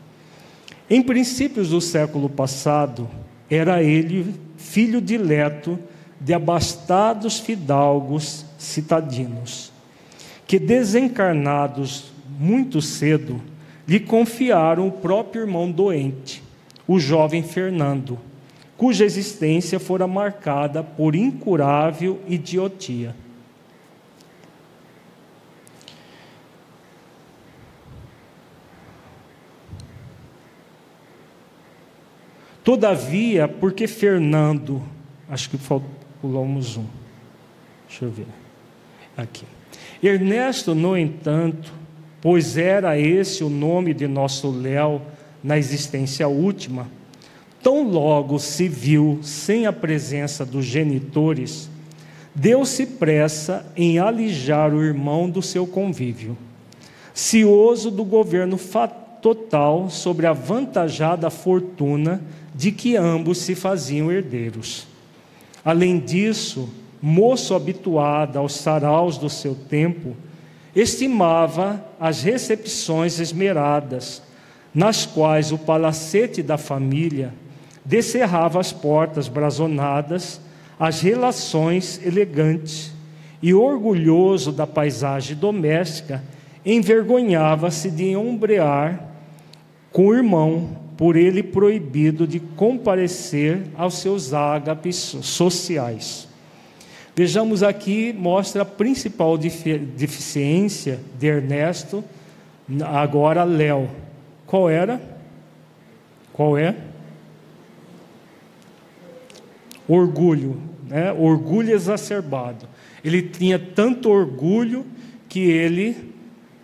Em princípios do século passado, era ele filho dileto de abastados fidalgos citadinos, que desencarnados muito cedo, lhe confiaram o próprio irmão doente, o jovem Fernando, cuja existência fora marcada por incurável idiotia. Todavia, porque Fernando, acho que pulamos um, deixa eu ver, aqui. Ernesto, no entanto, pois era esse o nome de nosso Léo na existência última, tão logo se viu sem a presença dos genitores, deu-se pressa em alijar o irmão do seu convívio, cioso do governo total sobre a vantajada fortuna de que ambos se faziam herdeiros. Além disso, moço habituado aos saraus do seu tempo, estimava as recepções esmeradas, nas quais o palacete da família descerrava as portas brazonadas, as relações elegantes, e orgulhoso da paisagem doméstica, envergonhava-se de ombrear com o irmão, por ele proibido de comparecer aos seus ágapes sociais. Vejamos aqui, mostra a principal deficiência de Ernesto, agora Léo. Qual era? Qual é? Orgulho, né? orgulho exacerbado. Ele tinha tanto orgulho que ele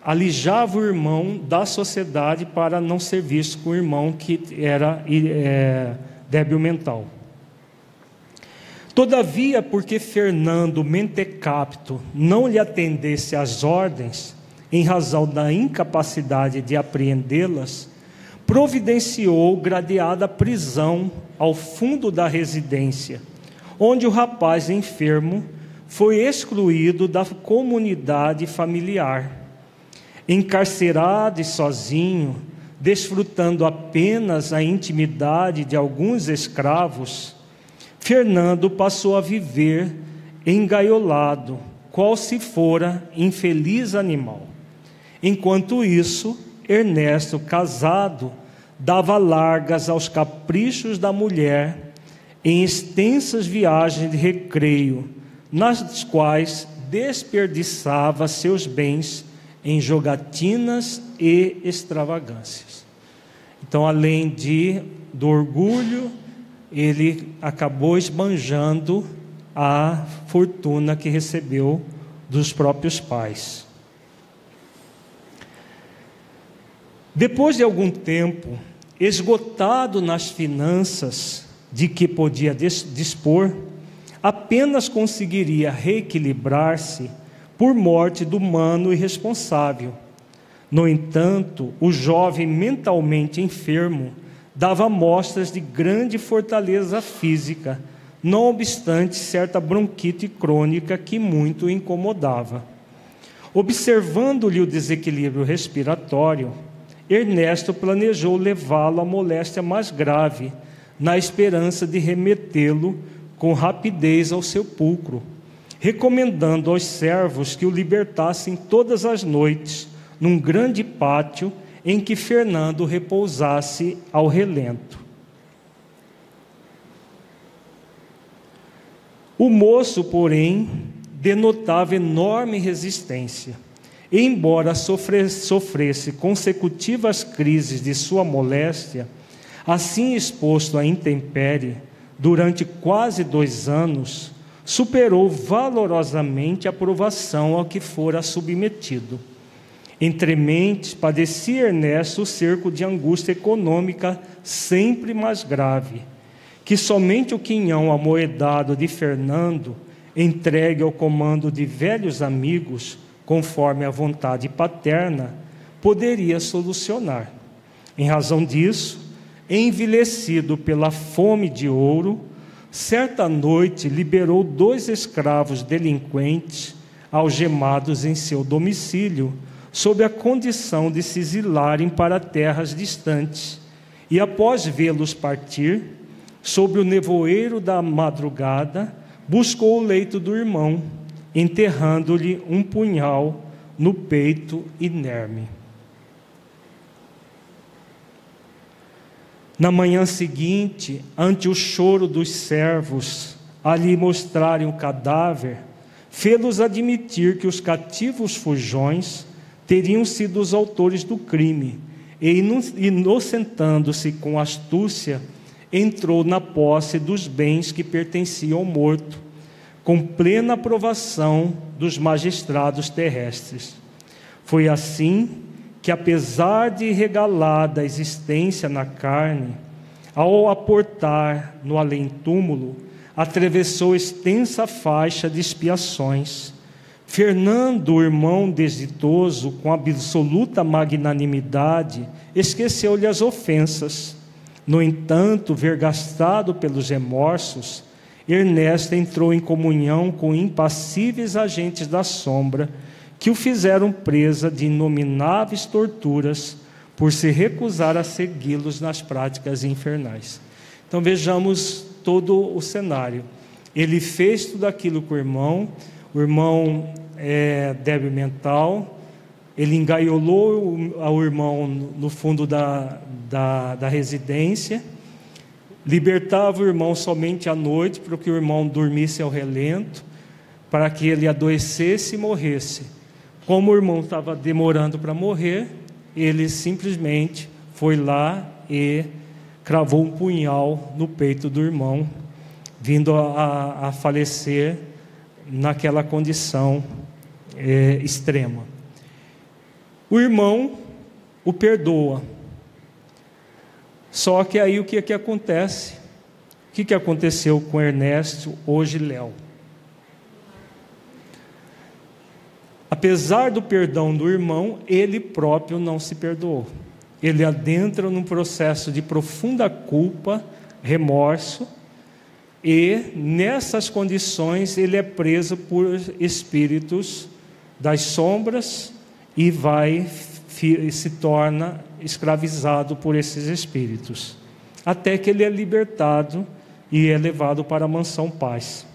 alijava o irmão da sociedade para não ser visto com o irmão que era é, débil mental. Todavia, porque Fernando Mentecapto não lhe atendesse às ordens, em razão da incapacidade de apreendê-las, providenciou gradeada prisão ao fundo da residência, onde o rapaz enfermo foi excluído da comunidade familiar. Encarcerado e sozinho, desfrutando apenas a intimidade de alguns escravos, Fernando passou a viver engaiolado, qual se fora infeliz animal. Enquanto isso, Ernesto, casado, dava largas aos caprichos da mulher em extensas viagens de recreio, nas quais desperdiçava seus bens em jogatinas e extravagâncias. Então, além de do orgulho, ele acabou esbanjando a fortuna que recebeu dos próprios pais. Depois de algum tempo, esgotado nas finanças de que podia dispor, apenas conseguiria reequilibrar-se por morte do mano irresponsável. No entanto, o jovem mentalmente enfermo dava mostras de grande fortaleza física, não obstante certa bronquite crônica que muito o incomodava. Observando-lhe o desequilíbrio respiratório, Ernesto planejou levá-lo à moléstia mais grave, na esperança de remetê-lo com rapidez ao sepulcro, recomendando aos servos que o libertassem todas as noites, num grande pátio em que Fernando repousasse ao relento. O moço, porém, denotava enorme resistência. Embora sofresse consecutivas crises de sua moléstia, assim exposto à intempérie, durante quase dois anos, superou valorosamente a provação ao que fora submetido. Entre mentes, padecia Ernesto o cerco de angústia econômica sempre mais grave que somente o quinhão amoedado de Fernando, entregue ao comando de velhos amigos, conforme a vontade paterna, poderia solucionar. Em razão disso, envelhecido pela fome de ouro, certa noite liberou dois escravos delinquentes algemados em seu domicílio, sob a condição de se exilarem para terras distantes, e após vê-los partir, sobre o nevoeiro da madrugada, buscou o leito do irmão, enterrando-lhe um punhal no peito inerme. Na manhã seguinte, ante o choro dos servos, ali mostrarem o cadáver, fê-los admitir que os cativos fujões teriam sido os autores do crime, e inocentando-se com astúcia, entrou na posse dos bens que pertenciam ao morto, com plena aprovação dos magistrados terrestres. Foi assim que, apesar de regalada a existência na carne, ao aportar no além-túmulo, atravessou extensa faixa de expiações. Fernando, irmão desditoso, com absoluta magnanimidade, esqueceu-lhe as ofensas no entanto, vergastado pelos remorsos, Ernesto entrou em comunhão com impassíveis agentes da sombra que o fizeram presa de inomináveis torturas por se recusar a segui-los nas práticas infernais. Então vejamos todo o cenário. Ele fez tudo aquilo com o irmão, o irmão é débil mental, ele engaiolou o irmão no fundo da, da, da residência, libertava o irmão somente à noite, para que o irmão dormisse ao relento, para que ele adoecesse e morresse. Como o irmão estava demorando para morrer, ele simplesmente foi lá e cravou um punhal no peito do irmão, vindo a, a falecer naquela condição é, extrema. O irmão o perdoa. Só que aí o que, que acontece? O que, que aconteceu com Ernesto, hoje Léo? Apesar do perdão do irmão, ele próprio não se perdoou. Ele adentra num processo de profunda culpa, remorso, e nessas condições ele é preso por espíritos das sombras e vai se torna escravizado por esses espíritos, até que ele é libertado e é levado para a mansão paz.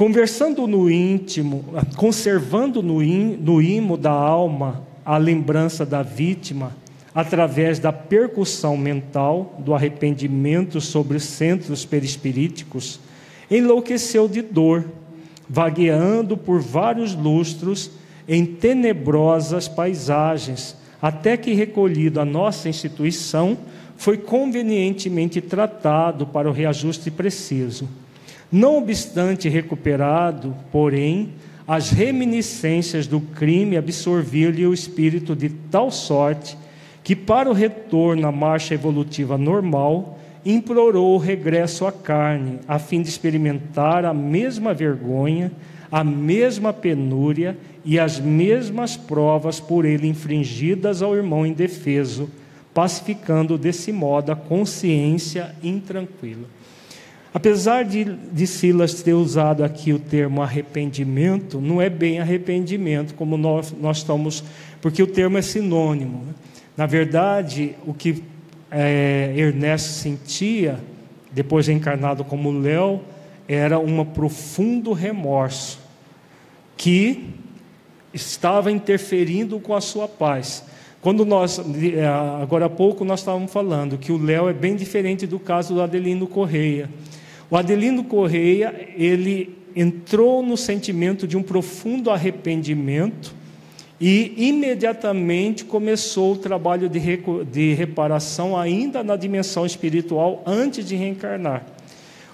Conversando no íntimo, conservando no, in, no imo da alma a lembrança da vítima, através da percussão mental do arrependimento sobre os centros perispiríticos, enlouqueceu de dor, vagueando por vários lustros em tenebrosas paisagens, até que recolhido à nossa instituição, foi convenientemente tratado para o reajuste preciso. Não obstante recuperado, porém, as reminiscências do crime absorviam-lhe o espírito de tal sorte que, para o retorno à marcha evolutiva normal, implorou o regresso à carne, a fim de experimentar a mesma vergonha, a mesma penúria e as mesmas provas por ele infringidas ao irmão indefeso, pacificando desse modo a consciência intranquila. Apesar de, de Silas ter usado aqui o termo arrependimento, não é bem arrependimento como nós, nós estamos, porque o termo é sinônimo. Né? Na verdade, o que é, Ernesto sentia, depois encarnado como Léo, era um profundo remorso que estava interferindo com a sua paz. Quando nós, é, agora há pouco, nós estávamos falando que o Léo é bem diferente do caso do Adelino Correia. O Adelino Correia, ele entrou no sentimento de um profundo arrependimento e imediatamente começou o trabalho de, de reparação, ainda na dimensão espiritual, antes de reencarnar.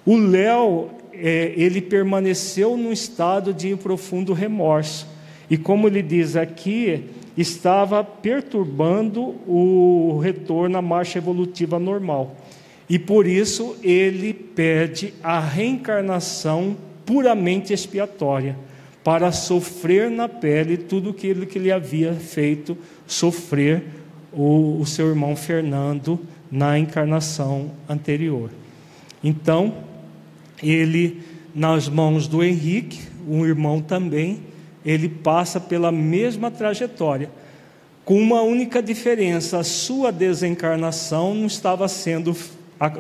O Léo, é, ele permaneceu num estado de profundo remorso. E como ele diz aqui, estava perturbando o retorno à marcha evolutiva normal. E por isso ele pede a reencarnação puramente expiatória, para sofrer na pele tudo aquilo que ele havia feito sofrer o, o seu irmão Fernando na encarnação anterior. Então, ele, nas mãos do Henrique, um irmão também, ele passa pela mesma trajetória, com uma única diferença: a sua desencarnação não estava sendo,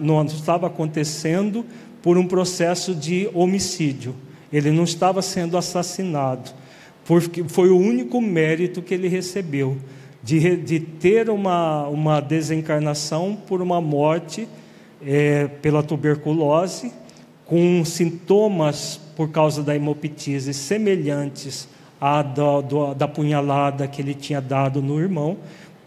não estava acontecendo por um processo de homicídio. Ele não estava sendo assassinado, porque foi o único mérito que ele recebeu de, de ter uma, uma desencarnação por uma morte é, pela tuberculose, com sintomas por causa da hemoptise semelhantes à da, da, da punhalada que ele tinha dado no irmão,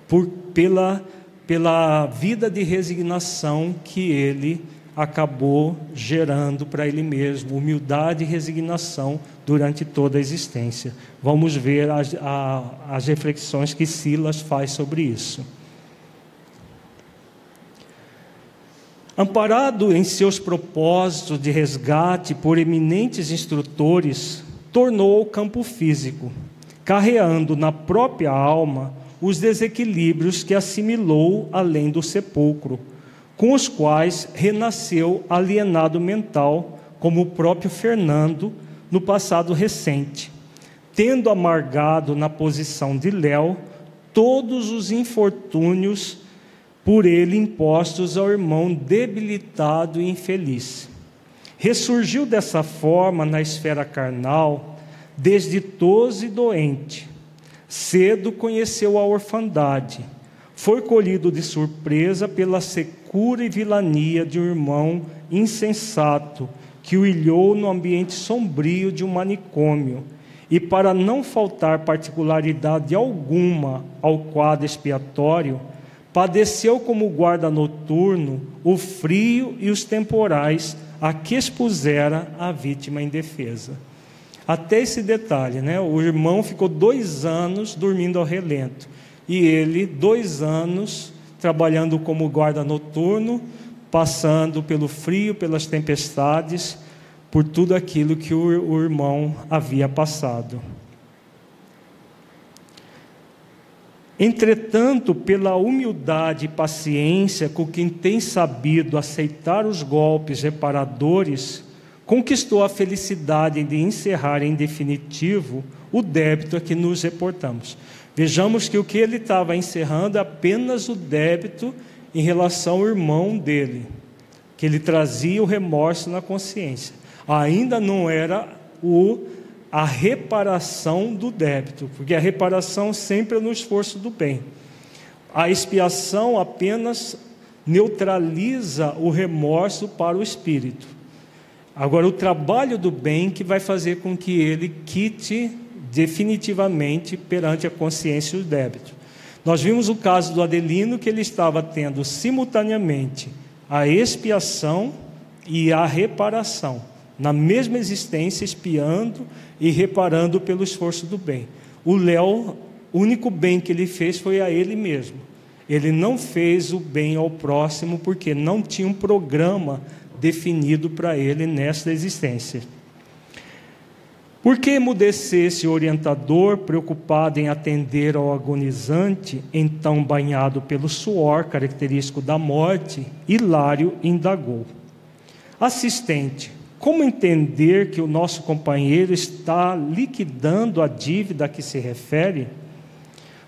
por, pela, pela vida de resignação que ele acabou gerando para ele mesmo humildade e resignação durante toda a existência. Vamos ver as, a, as reflexões que Silas faz sobre isso. Amparado em seus propósitos de resgate por eminentes instrutores, tornou o campo físico, carreando na própria alma os desequilíbrios que assimilou além do sepulcro com os quais renasceu alienado mental, como o próprio Fernando no passado recente, tendo amargado na posição de Léo todos os infortúnios por ele impostos ao irmão debilitado e infeliz. Ressurgiu dessa forma na esfera carnal, desditoso e doente. Cedo conheceu a orfandade. Foi colhido de surpresa pela secura e vilania de um irmão insensato que o ilhou no ambiente sombrio de um manicômio, e para não faltar particularidade alguma ao quadro expiatório, padeceu como guarda noturno o frio e os temporais a que expusera a vítima indefesa. Até esse detalhe, né? O irmão ficou dois anos dormindo ao relento e ele dois anos trabalhando como guarda noturno, passando pelo frio, pelas tempestades, por tudo aquilo que o, o irmão havia passado. Entretanto, pela humildade e paciência com quem tem sabido aceitar os golpes reparadores, conquistou a felicidade de encerrar em definitivo o débito a que nos reportamos. Vejamos que o que ele estava encerrando é apenas o débito em relação ao irmão dele, que ele trazia o remorso na consciência. Ainda não era o a reparação do débito, porque a reparação sempre é no esforço do bem. A expiação apenas neutraliza o remorso para o espírito. Agora, o trabalho do bem que vai fazer com que ele quite definitivamente perante a consciência o débito. Nós vimos o caso do Adelino que ele estava tendo simultaneamente a expiação e a reparação, na mesma existência, expiando e reparando pelo esforço do bem. O Léo, o único bem que ele fez foi a ele mesmo. Ele não fez o bem ao próximo porque não tinha um programa definido para ele nesta existência. Por que emudecesse o orientador, preocupado em atender ao agonizante, então banhado pelo suor característico da morte, Hilário indagou: Assistente, como entender que o nosso companheiro está liquidando a dívida a que se refere?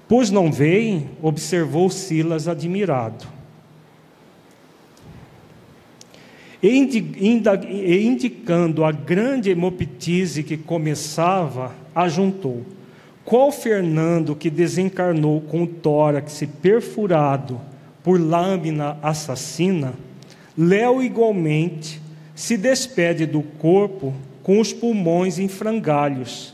Pois não veem, observou Silas admirado. E indicando a grande hemoptise que começava, ajuntou: Qual Fernando que desencarnou com o tórax perfurado por lâmina assassina, Léo igualmente se despede do corpo com os pulmões em frangalhos.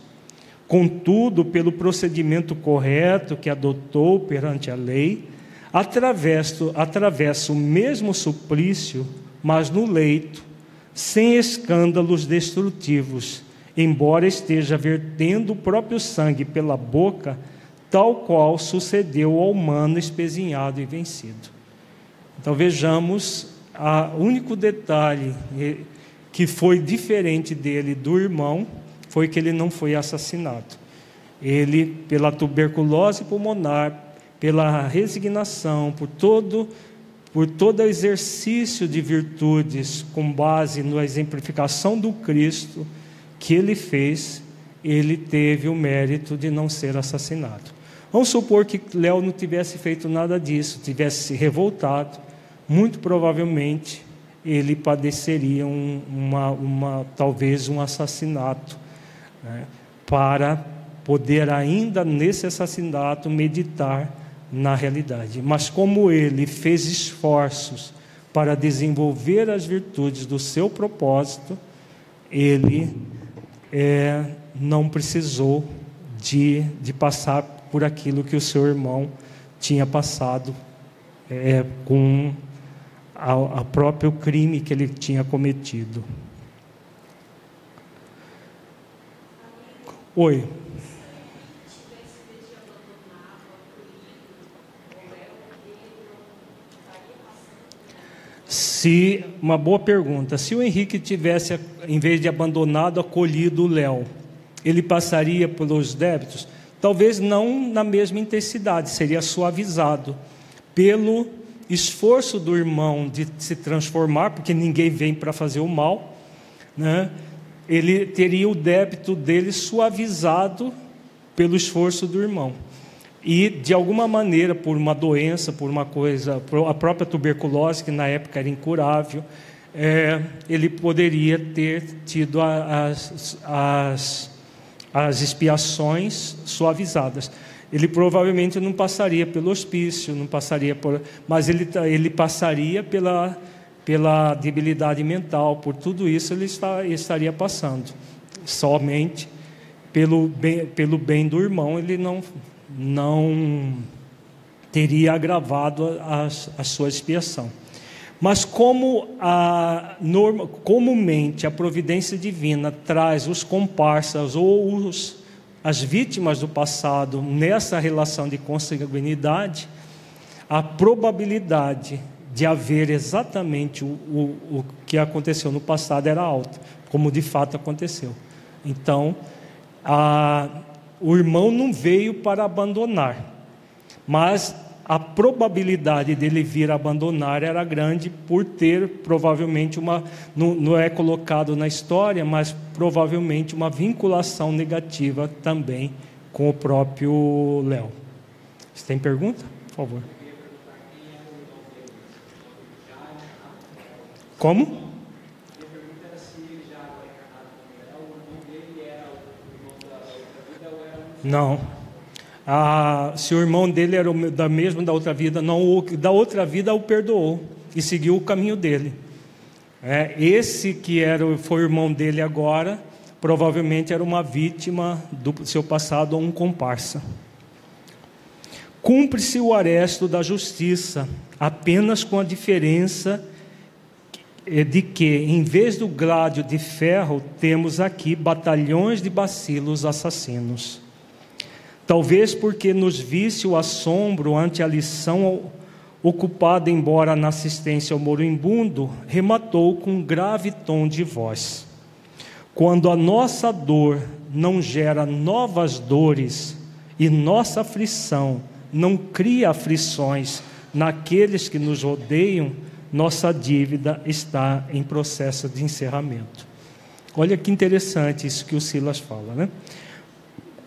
Contudo, pelo procedimento correto que adotou perante a lei, atravessa, atravessa o mesmo suplício mas no leito, sem escândalos destrutivos, embora esteja vertendo o próprio sangue pela boca, tal qual sucedeu ao humano espezinhado e vencido. Então vejamos o único detalhe que foi diferente dele do irmão foi que ele não foi assassinado. Ele, pela tuberculose pulmonar, pela resignação, por todo por todo exercício de virtudes com base na exemplificação do Cristo que ele fez, ele teve o mérito de não ser assassinado. Vamos supor que Léo não tivesse feito nada disso, tivesse se revoltado, muito provavelmente ele padeceria um, uma, uma, talvez um assassinato, né, para poder ainda nesse assassinato meditar na realidade. Mas como ele fez esforços para desenvolver as virtudes do seu propósito, ele é, não precisou de, de passar por aquilo que o seu irmão tinha passado é, com o próprio crime que ele tinha cometido. Oi. Se uma boa pergunta, se o Henrique tivesse, em vez de abandonado, acolhido o Léo, ele passaria pelos débitos? Talvez não na mesma intensidade, seria suavizado pelo esforço do irmão de se transformar, porque ninguém vem para fazer o mal, né? Ele teria o débito dele suavizado pelo esforço do irmão e de alguma maneira, por uma doença, por uma coisa, a própria tuberculose, que na época era incurável, é, ele poderia ter tido as, as, as expiações suavizadas. Ele provavelmente não passaria pelo hospício, não passaria por, mas ele, ele passaria pela, pela debilidade mental, por tudo isso ele está, estaria passando. Somente pelo bem, pelo bem do irmão ele não não teria agravado a, a sua expiação. Mas como a, norma, comumente a providência divina traz os comparsas ou os, as vítimas do passado nessa relação de consanguinidade, a probabilidade de haver exatamente o, o, o que aconteceu no passado era alta, como de fato aconteceu. Então, a, o irmão não veio para abandonar, mas a probabilidade dele vir abandonar era grande por ter provavelmente uma, não, não é colocado na história, mas provavelmente uma vinculação negativa também com o próprio Léo. Você tem pergunta? Por favor. Como? Não. Ah, se o irmão dele era da mesma da outra vida, não, da outra vida o perdoou e seguiu o caminho dele. É, esse que era, foi irmão dele agora, provavelmente era uma vítima do seu passado ou um comparsa. Cumpre-se o aresto da justiça, apenas com a diferença de que, em vez do gládio de ferro, temos aqui batalhões de bacilos assassinos. Talvez porque nos visse o assombro ante a lição ocupada, embora na assistência ao moribundo, rematou com um grave tom de voz. Quando a nossa dor não gera novas dores e nossa aflição não cria aflições naqueles que nos rodeiam, nossa dívida está em processo de encerramento. Olha que interessante isso que o Silas fala, né?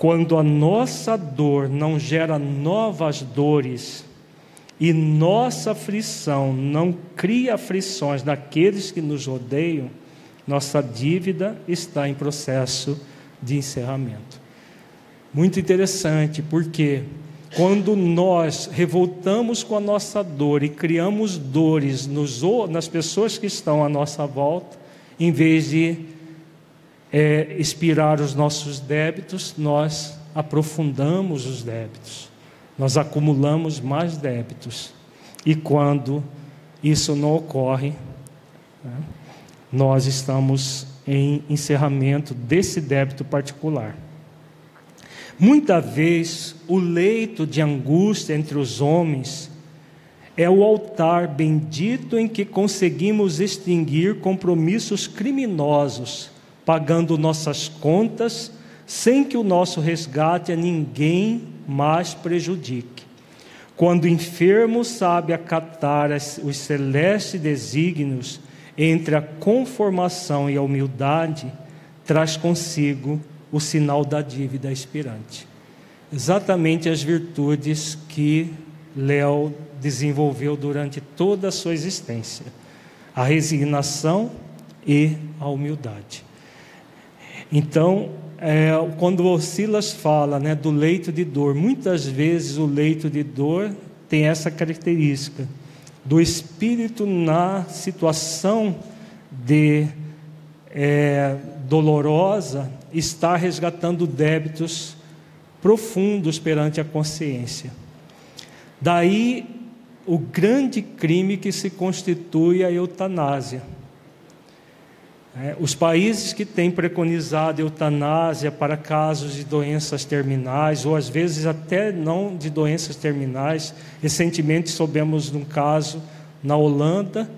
Quando a nossa dor não gera novas dores e nossa aflição não cria aflições daqueles que nos rodeiam, nossa dívida está em processo de encerramento. Muito interessante, porque quando nós revoltamos com a nossa dor e criamos dores nos, nas pessoas que estão à nossa volta, em vez de é, expirar os nossos débitos, nós aprofundamos os débitos, nós acumulamos mais débitos. E quando isso não ocorre, né, nós estamos em encerramento desse débito particular. Muita vez o leito de angústia entre os homens é o altar bendito em que conseguimos extinguir compromissos criminosos pagando nossas contas, sem que o nosso resgate a ninguém mais prejudique. Quando o enfermo sabe acatar os celestes desígnios entre a conformação e a humildade, traz consigo o sinal da dívida expirante. Exatamente as virtudes que Léo desenvolveu durante toda a sua existência: a resignação e a humildade. Então, é, quando o Silas fala né, do leito de dor, muitas vezes o leito de dor tem essa característica do espírito na situação de é, dolorosa estar resgatando débitos profundos perante a consciência. Daí o grande crime que se constitui a eutanásia os países que têm preconizado eutanásia para casos de doenças terminais, ou às vezes até não de doenças terminais, recentemente soubemos de um caso na Holanda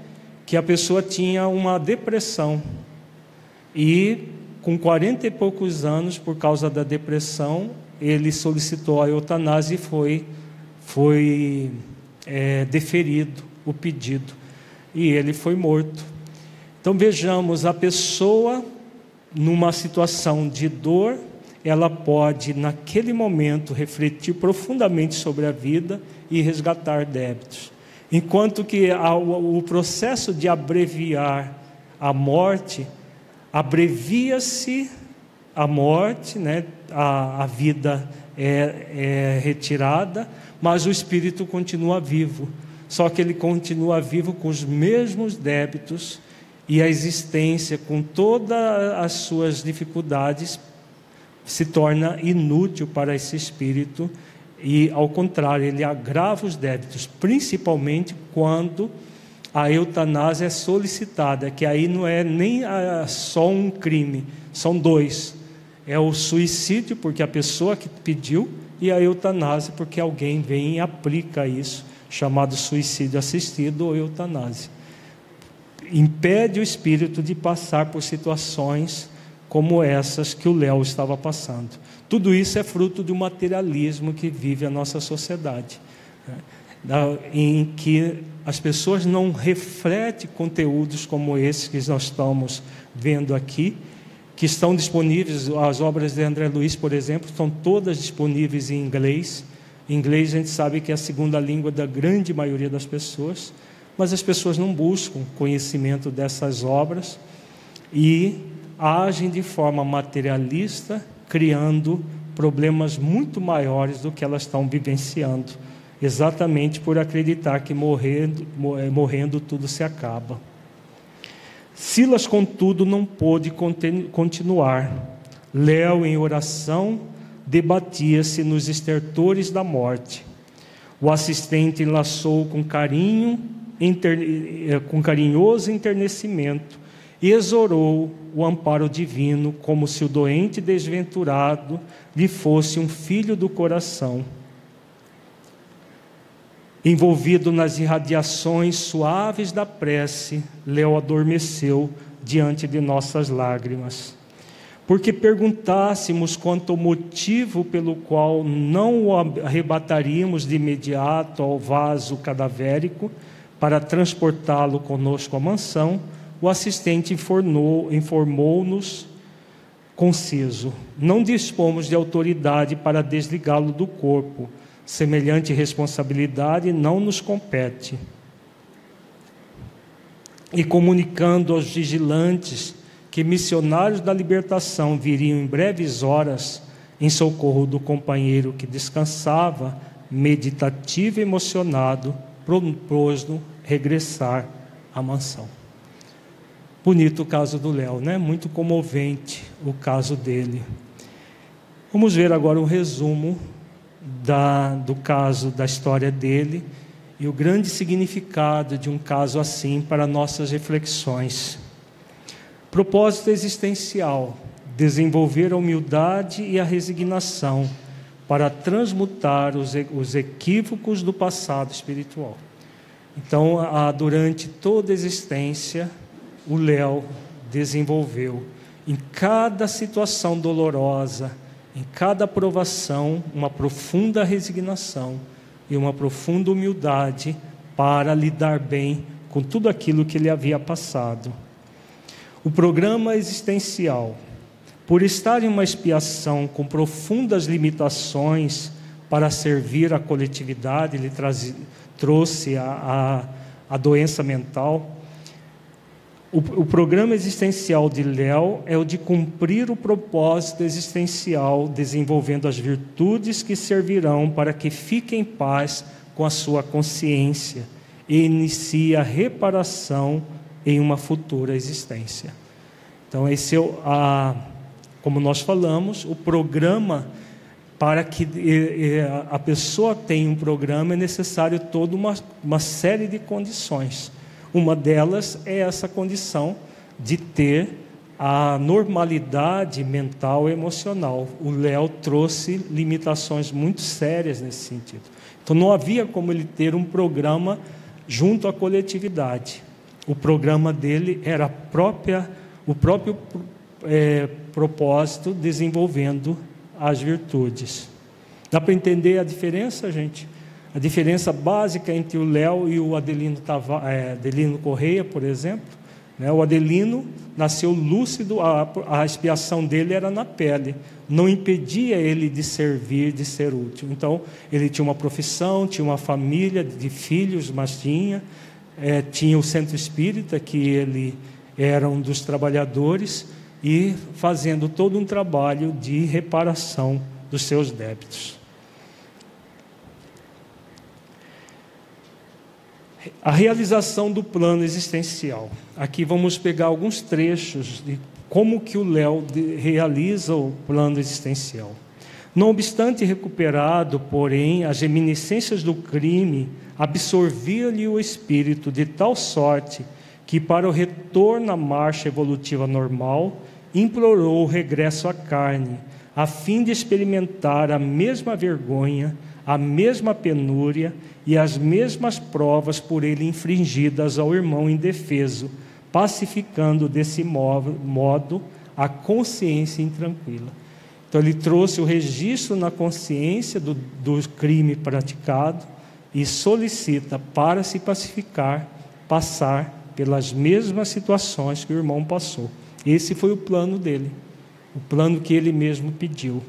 que a pessoa tinha uma depressão e com 40 e poucos anos, por causa da depressão, ele solicitou a eutanásia e foi, foi é, deferido o pedido. E ele foi morto. Então vejamos, a pessoa numa situação de dor, ela pode naquele momento refletir profundamente sobre a vida e resgatar débitos. Enquanto que o processo de abreviar a morte, abrevia-se a morte, né? a, a vida é, é retirada, mas o espírito continua vivo. Só que ele continua vivo com os mesmos débitos e a existência, com todas as suas dificuldades, se torna inútil para esse espírito e, ao contrário, ele agrava os débitos, principalmente quando a eutanásia é solicitada, que aí não é nem só um crime, são dois. É o suicídio, porque a pessoa que pediu, e a eutanásia, porque alguém vem e aplica isso, chamado suicídio assistido ou eutanásia impede o espírito de passar por situações como essas que o Léo estava passando. Tudo isso é fruto do materialismo que vive a nossa sociedade, né? em que as pessoas não refletem conteúdos como esse que nós estamos vendo aqui, que estão disponíveis, as obras de André Luiz, por exemplo, estão todas disponíveis em inglês. Em inglês a gente sabe que é a segunda língua da grande maioria das pessoas mas as pessoas não buscam conhecimento dessas obras e agem de forma materialista, criando problemas muito maiores do que elas estão vivenciando, exatamente por acreditar que morrendo, eh, morrendo tudo se acaba. Silas, contudo, não pôde continuar. Léo, em oração, debatia-se nos estertores da morte. O assistente enlaçou com carinho com carinhoso enternecimento, exorou o amparo divino, como se o doente desventurado lhe fosse um filho do coração. Envolvido nas irradiações suaves da prece, Léo adormeceu diante de nossas lágrimas. Porque perguntássemos quanto ao motivo pelo qual não o arrebataríamos de imediato ao vaso cadavérico, para transportá-lo conosco à mansão, o assistente informou-nos conciso: Não dispomos de autoridade para desligá-lo do corpo. Semelhante responsabilidade não nos compete. E comunicando aos vigilantes que missionários da libertação viriam em breves horas em socorro do companheiro que descansava, meditativo e emocionado, propôs-no regressar à mansão. Bonito o caso do Léo, né? Muito comovente o caso dele. Vamos ver agora um resumo da, do caso, da história dele e o grande significado de um caso assim para nossas reflexões. Propósito existencial: desenvolver a humildade e a resignação para transmutar os, os equívocos do passado espiritual. Então, durante toda a existência, o Léo desenvolveu em cada situação dolorosa, em cada provação, uma profunda resignação e uma profunda humildade para lidar bem com tudo aquilo que ele havia passado. O programa existencial, por estar em uma expiação com profundas limitações para servir a coletividade, ele traz, trouxe a, a, a doença mental o, o programa existencial de Léo é o de cumprir o propósito existencial, desenvolvendo as virtudes que servirão para que fique em paz com a sua consciência e inicie a reparação em uma futura existência. Então, esse é a, como nós falamos, o programa para que a pessoa tenha um programa é necessário toda uma, uma série de condições. Uma delas é essa condição de ter a normalidade mental e emocional. O Léo trouxe limitações muito sérias nesse sentido. Então não havia como ele ter um programa junto à coletividade. O programa dele era própria, o próprio é, propósito desenvolvendo as virtudes. Dá para entender a diferença, gente? A diferença básica entre o Léo e o Adelino, Tava, é, Adelino Correia, por exemplo, né? o Adelino nasceu lúcido, a, a expiação dele era na pele, não impedia ele de servir, de ser útil. Então, ele tinha uma profissão, tinha uma família de filhos, mas tinha, é, tinha o centro espírita, que ele era um dos trabalhadores, e fazendo todo um trabalho de reparação dos seus débitos. a realização do plano existencial. Aqui vamos pegar alguns trechos de como que o Léo realiza o plano existencial. Não obstante recuperado, porém, as reminiscências do crime absorvia-lhe o espírito de tal sorte que, para o retorno à marcha evolutiva normal, implorou o regresso à carne, a fim de experimentar a mesma vergonha, a mesma penúria e as mesmas provas por ele infringidas ao irmão indefeso, pacificando desse modo a consciência intranquila. Então, ele trouxe o registro na consciência do, do crime praticado e solicita para se pacificar, passar pelas mesmas situações que o irmão passou. Esse foi o plano dele, o plano que ele mesmo pediu.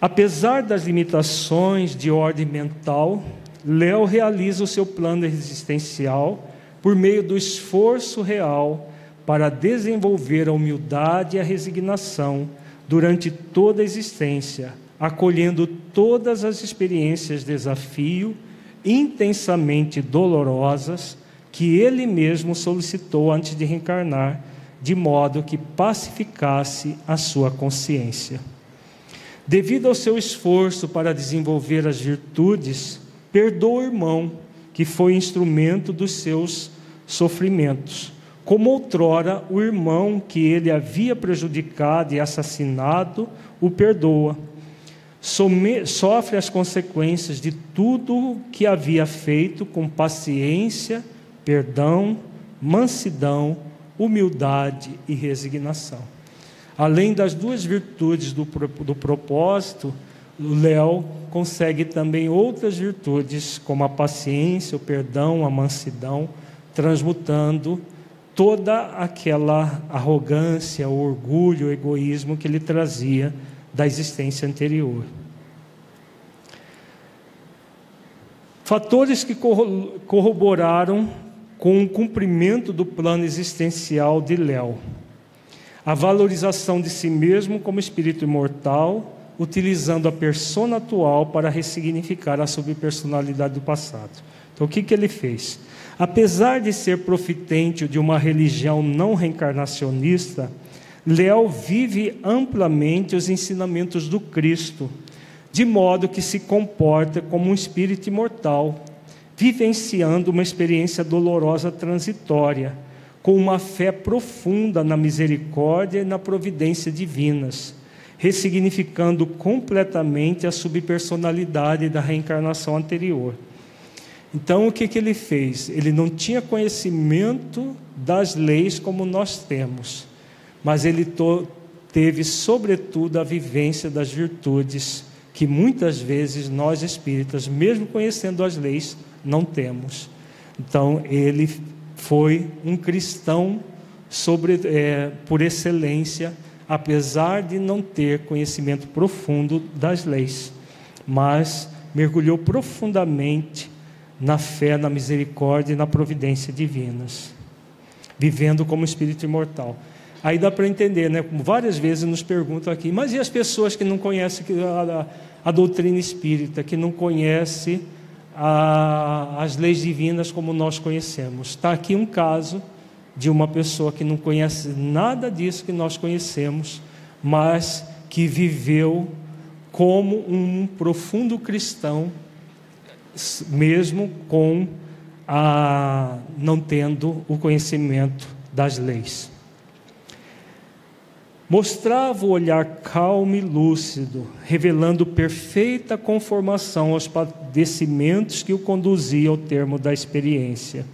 Apesar das limitações de ordem mental, Léo realiza o seu plano existencial por meio do esforço real para desenvolver a humildade e a resignação durante toda a existência, acolhendo todas as experiências de desafio intensamente dolorosas que ele mesmo solicitou antes de reencarnar, de modo que pacificasse a sua consciência. Devido ao seu esforço para desenvolver as virtudes, perdoa o irmão que foi instrumento dos seus sofrimentos. Como outrora o irmão que ele havia prejudicado e assassinado o perdoa. sofre as consequências de tudo que havia feito com paciência, perdão, mansidão, humildade e resignação. Além das duas virtudes do, do propósito, o Léo consegue também outras virtudes, como a paciência, o perdão, a mansidão, transmutando toda aquela arrogância, orgulho, egoísmo que ele trazia da existência anterior. Fatores que corroboraram com o cumprimento do plano existencial de Léo. A valorização de si mesmo como espírito imortal, utilizando a persona atual para ressignificar a subpersonalidade do passado. Então, o que, que ele fez? Apesar de ser profitente de uma religião não reencarnacionista, Léo vive amplamente os ensinamentos do Cristo de modo que se comporta como um espírito imortal, vivenciando uma experiência dolorosa transitória, com uma fé profunda na misericórdia e na providência divinas, ressignificando completamente a subpersonalidade da reencarnação anterior. Então, o que, que ele fez? Ele não tinha conhecimento das leis como nós temos, mas ele teve, sobretudo, a vivência das virtudes que muitas vezes nós espíritas, mesmo conhecendo as leis, não temos. Então, ele foi um cristão sobre, é, por excelência, apesar de não ter conhecimento profundo das leis, mas mergulhou profundamente na fé, na misericórdia e na providência divinas, vivendo como espírito imortal. Aí dá para entender, né? Como várias vezes nos perguntam aqui, mas e as pessoas que não conhecem a, a, a doutrina espírita, que não conhecem a, as leis divinas como nós conhecemos? Está aqui um caso de uma pessoa que não conhece nada disso que nós conhecemos, mas que viveu como um profundo cristão, mesmo com a, não tendo o conhecimento das leis. Mostrava o olhar calmo e lúcido, revelando perfeita conformação aos padecimentos que o conduziam ao termo da experiência.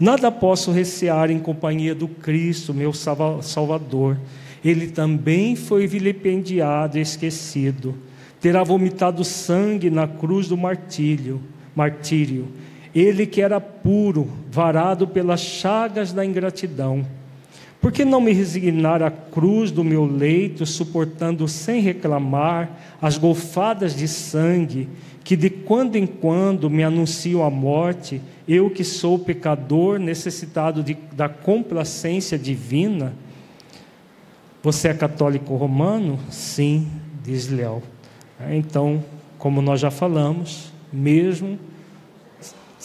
Nada posso recear em companhia do Cristo, meu Salvador. Ele também foi vilipendiado e esquecido. Terá vomitado sangue na cruz do martírio, martírio. Ele que era puro, varado pelas chagas da ingratidão por que não me resignar à cruz do meu leito, suportando sem reclamar as golfadas de sangue que de quando em quando me anunciam a morte, eu que sou pecador, necessitado de, da complacência divina? Você é católico romano? Sim, diz Léo. Então, como nós já falamos, mesmo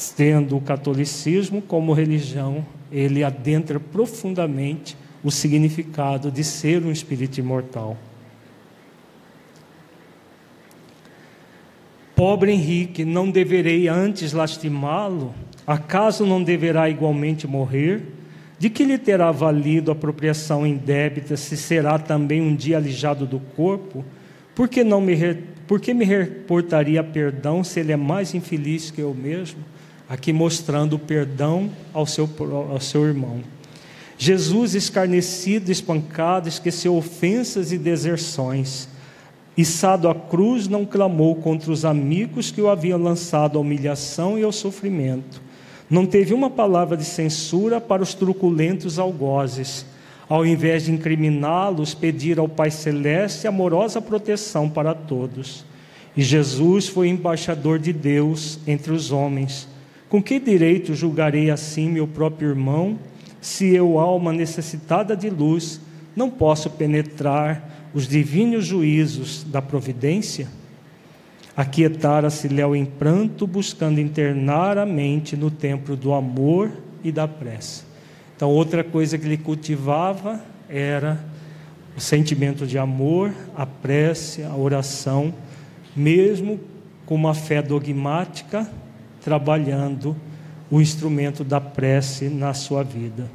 tendo o catolicismo como religião, ele adentra profundamente o significado de ser um espírito imortal. Pobre Henrique, não deverei antes lastimá-lo? Acaso não deverá igualmente morrer? De que lhe terá valido a apropriação indébita se será também um dia alijado do corpo? Por que, não me, por que me reportaria perdão se ele é mais infeliz que eu mesmo? Aqui mostrando o perdão ao seu, ao seu irmão. Jesus, escarnecido, espancado, esqueceu ofensas e deserções. Içado à cruz, não clamou contra os amigos que o haviam lançado à humilhação e ao sofrimento. Não teve uma palavra de censura para os truculentos algozes. Ao invés de incriminá-los, pedir ao Pai Celeste amorosa proteção para todos. E Jesus foi embaixador de Deus entre os homens com que direito julgarei assim meu próprio irmão, se eu, alma necessitada de luz, não posso penetrar os divinos juízos da providência? Aquietara-se Léo em pranto, buscando internar a mente no templo do amor e da prece. Então, outra coisa que ele cultivava era o sentimento de amor, a prece, a oração, mesmo com uma fé dogmática, trabalhando o instrumento da prece na sua vida.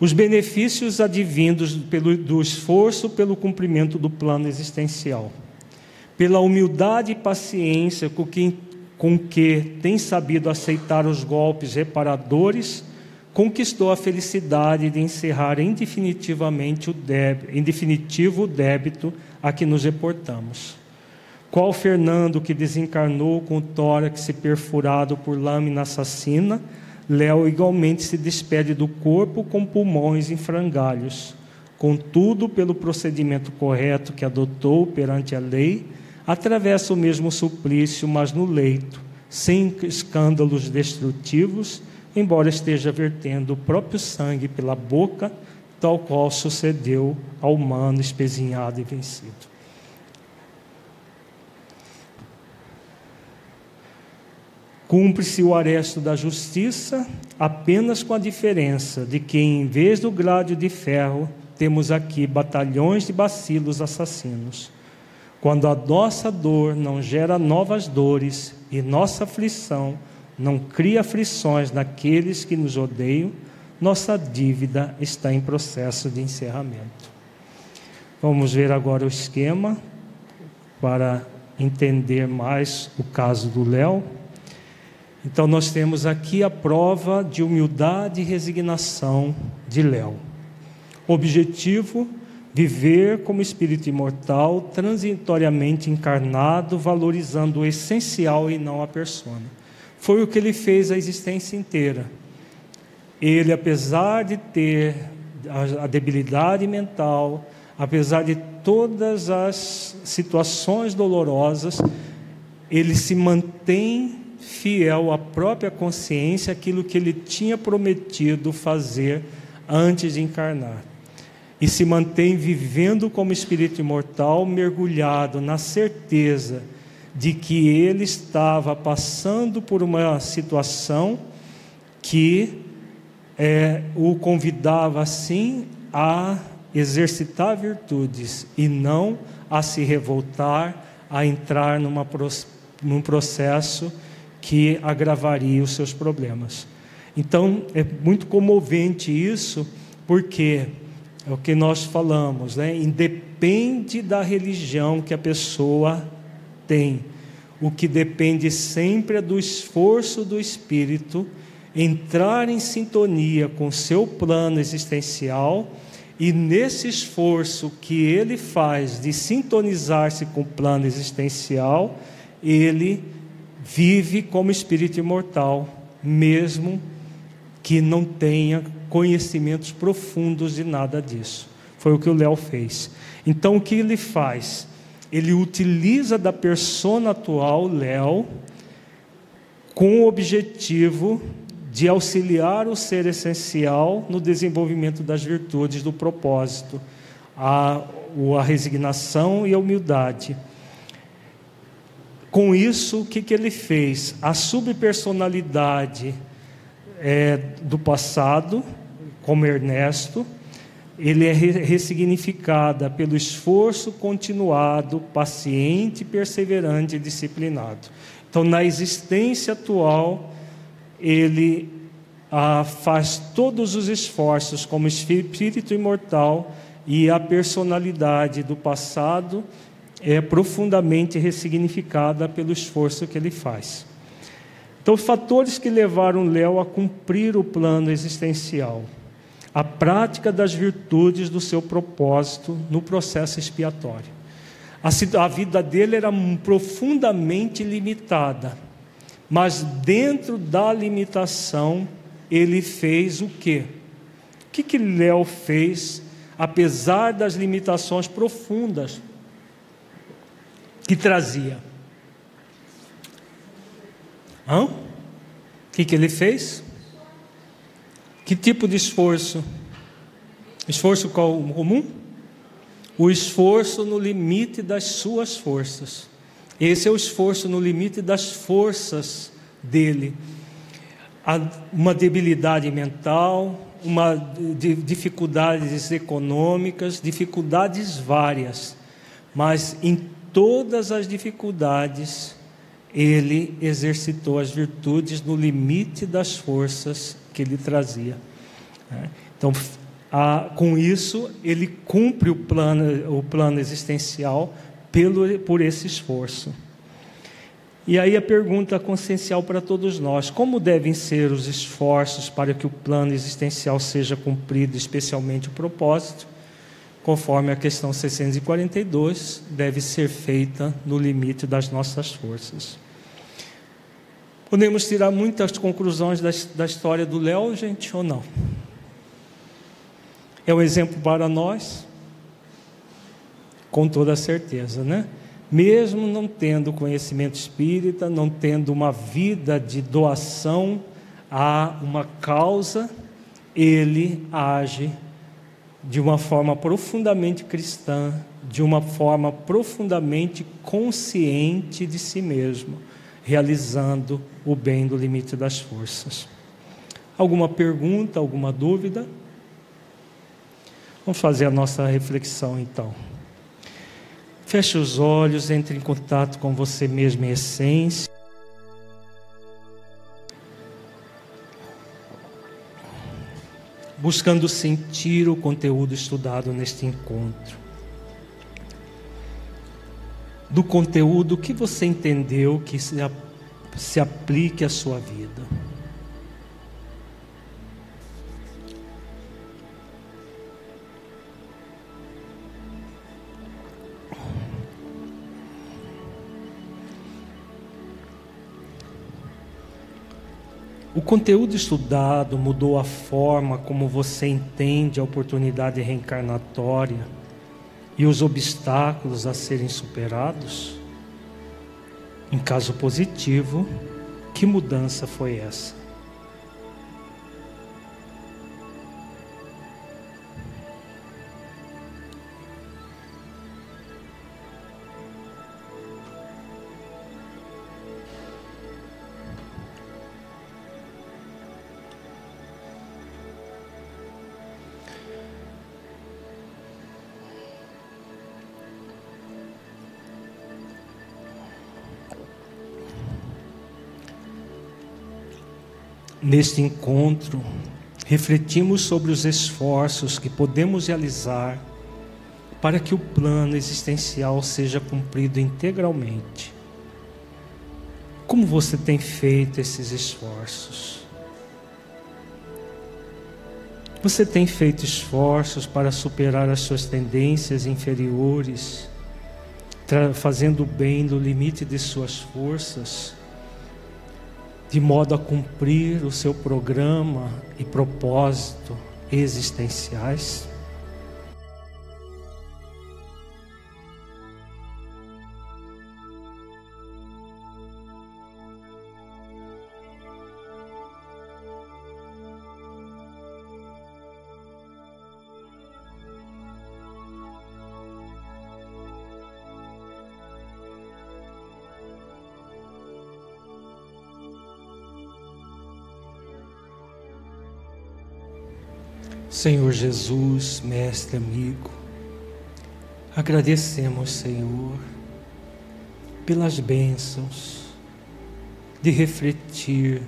Os benefícios advindos pelo, do esforço pelo cumprimento do plano existencial, pela humildade e paciência com que, com que tem sabido aceitar os golpes reparadores, conquistou a felicidade de encerrar indefinitivamente o débito, em definitivo o débito a que nos reportamos. Qual Fernando que desencarnou com o tórax perfurado por lâmina assassina, Léo igualmente se despede do corpo com pulmões em frangalhos. Contudo, pelo procedimento correto que adotou perante a lei, atravessa o mesmo suplício, mas no leito, sem escândalos destrutivos, embora esteja vertendo o próprio sangue pela boca, tal qual sucedeu ao humano espezinhado e vencido. Cumpre-se o aresto da justiça apenas com a diferença de que, em vez do grádio de ferro, temos aqui batalhões de bacilos assassinos. Quando a nossa dor não gera novas dores e nossa aflição não cria aflições naqueles que nos odeiam, nossa dívida está em processo de encerramento. Vamos ver agora o esquema para entender mais o caso do Léo. Então, nós temos aqui a prova de humildade e resignação de Léo. Objetivo: viver como espírito imortal, transitoriamente encarnado, valorizando o essencial e não a persona. Foi o que ele fez a existência inteira. Ele, apesar de ter a debilidade mental, apesar de todas as situações dolorosas, ele se mantém fiel à própria consciência, aquilo que ele tinha prometido fazer antes de encarnar. E se mantém vivendo como espírito imortal, mergulhado na certeza de que ele estava passando por uma situação que é, o convidava assim a exercitar virtudes e não a se revoltar, a entrar numa, num processo que agravaria os seus problemas. Então, é muito comovente isso, porque é o que nós falamos, né? Independe da religião que a pessoa tem. O que depende sempre é do esforço do espírito entrar em sintonia com seu plano existencial e nesse esforço que ele faz de sintonizar-se com o plano existencial, ele vive como espírito imortal, mesmo que não tenha conhecimentos profundos de nada disso. Foi o que o Léo fez. Então, o que ele faz? Ele utiliza da persona atual, Léo, com o objetivo de auxiliar o ser essencial no desenvolvimento das virtudes do propósito, a, a resignação e a humildade. Com isso, o que, que ele fez? A subpersonalidade é, do passado, como Ernesto, ele é ressignificada pelo esforço continuado, paciente, perseverante e disciplinado. Então, na existência atual, ele ah, faz todos os esforços como espírito imortal e a personalidade do passado é profundamente ressignificada pelo esforço que ele faz. Então, fatores que levaram Léo a cumprir o plano existencial, a prática das virtudes do seu propósito no processo expiatório. A, vida dele era profundamente limitada, mas dentro da limitação, ele fez o quê? O que, que Léo fez, apesar das limitações profundas que trazia. O que, que ele fez? Que tipo de esforço? Esforço comum? O esforço no limite das suas forças. Esse é o esforço no limite das forças dele. Uma debilidade mental, uma dificuldades econômicas, dificuldades várias, mas em todas as dificuldades, ele exercitou as virtudes no limite das forças que ele trazia. Né? Então, com isso, ele cumpre o plano, o plano existencial pelo, por esse esforço. E aí a pergunta consciencial para todos nós: como devem ser os esforços para que o plano existencial seja cumprido, especialmente o propósito? Conforme a questão 642, deve ser feita no limite das nossas forças. Podemos tirar muitas conclusões da, da história do Léo, gente, ou não? É um exemplo para nós? Com toda certeza, né? Mesmo não tendo conhecimento espírita, não tendo uma vida de doação a uma causa, ele age de uma forma profundamente cristã, de uma forma profundamente consciente de si mesmo, realizando o bem do limite das forças. Alguma pergunta, alguma dúvida? Vamos fazer a nossa reflexão então. Feche os olhos, entre em contato com você mesmo em essência. Buscando sentir o conteúdo estudado neste encontro. Do conteúdo que você entendeu que se, aplique à sua vida. O conteúdo estudado mudou a forma como você entende a oportunidade reencarnatória e os obstáculos a serem superados? Em caso positivo, que mudança foi essa? Neste encontro, refletimos sobre os esforços que podemos realizar para que o plano existencial seja cumprido integralmente. Como você tem feito esses esforços? Você tem feito esforços para superar as suas tendências inferiores, fazendo o bem no limite de suas forças? De modo a cumprir o seu programa e propósito existenciais? Senhor Jesus, mestre amigo, agradecemos, Senhor, pelas bênçãos de refletir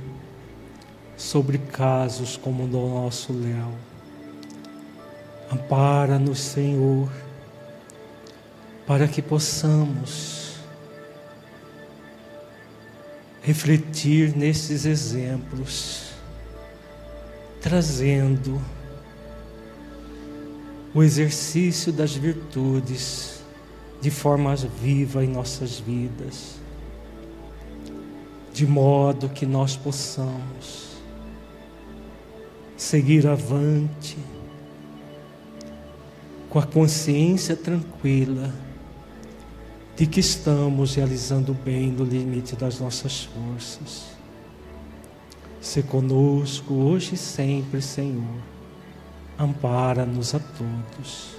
sobre casos como o do nosso Léo. Ampara-nos, Senhor, para que possamos refletir nesses exemplos, trazendo o exercício das virtudes de forma viva em nossas vidas, de modo que nós possamos seguir avante com a consciência tranquila de que estamos realizando o bem no limite das nossas forças. Se conosco hoje e sempre, Senhor ampara-nos a todos.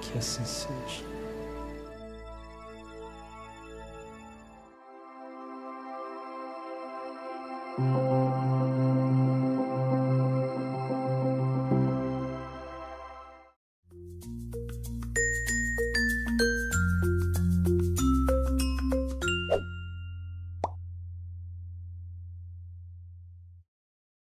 Que assim seja.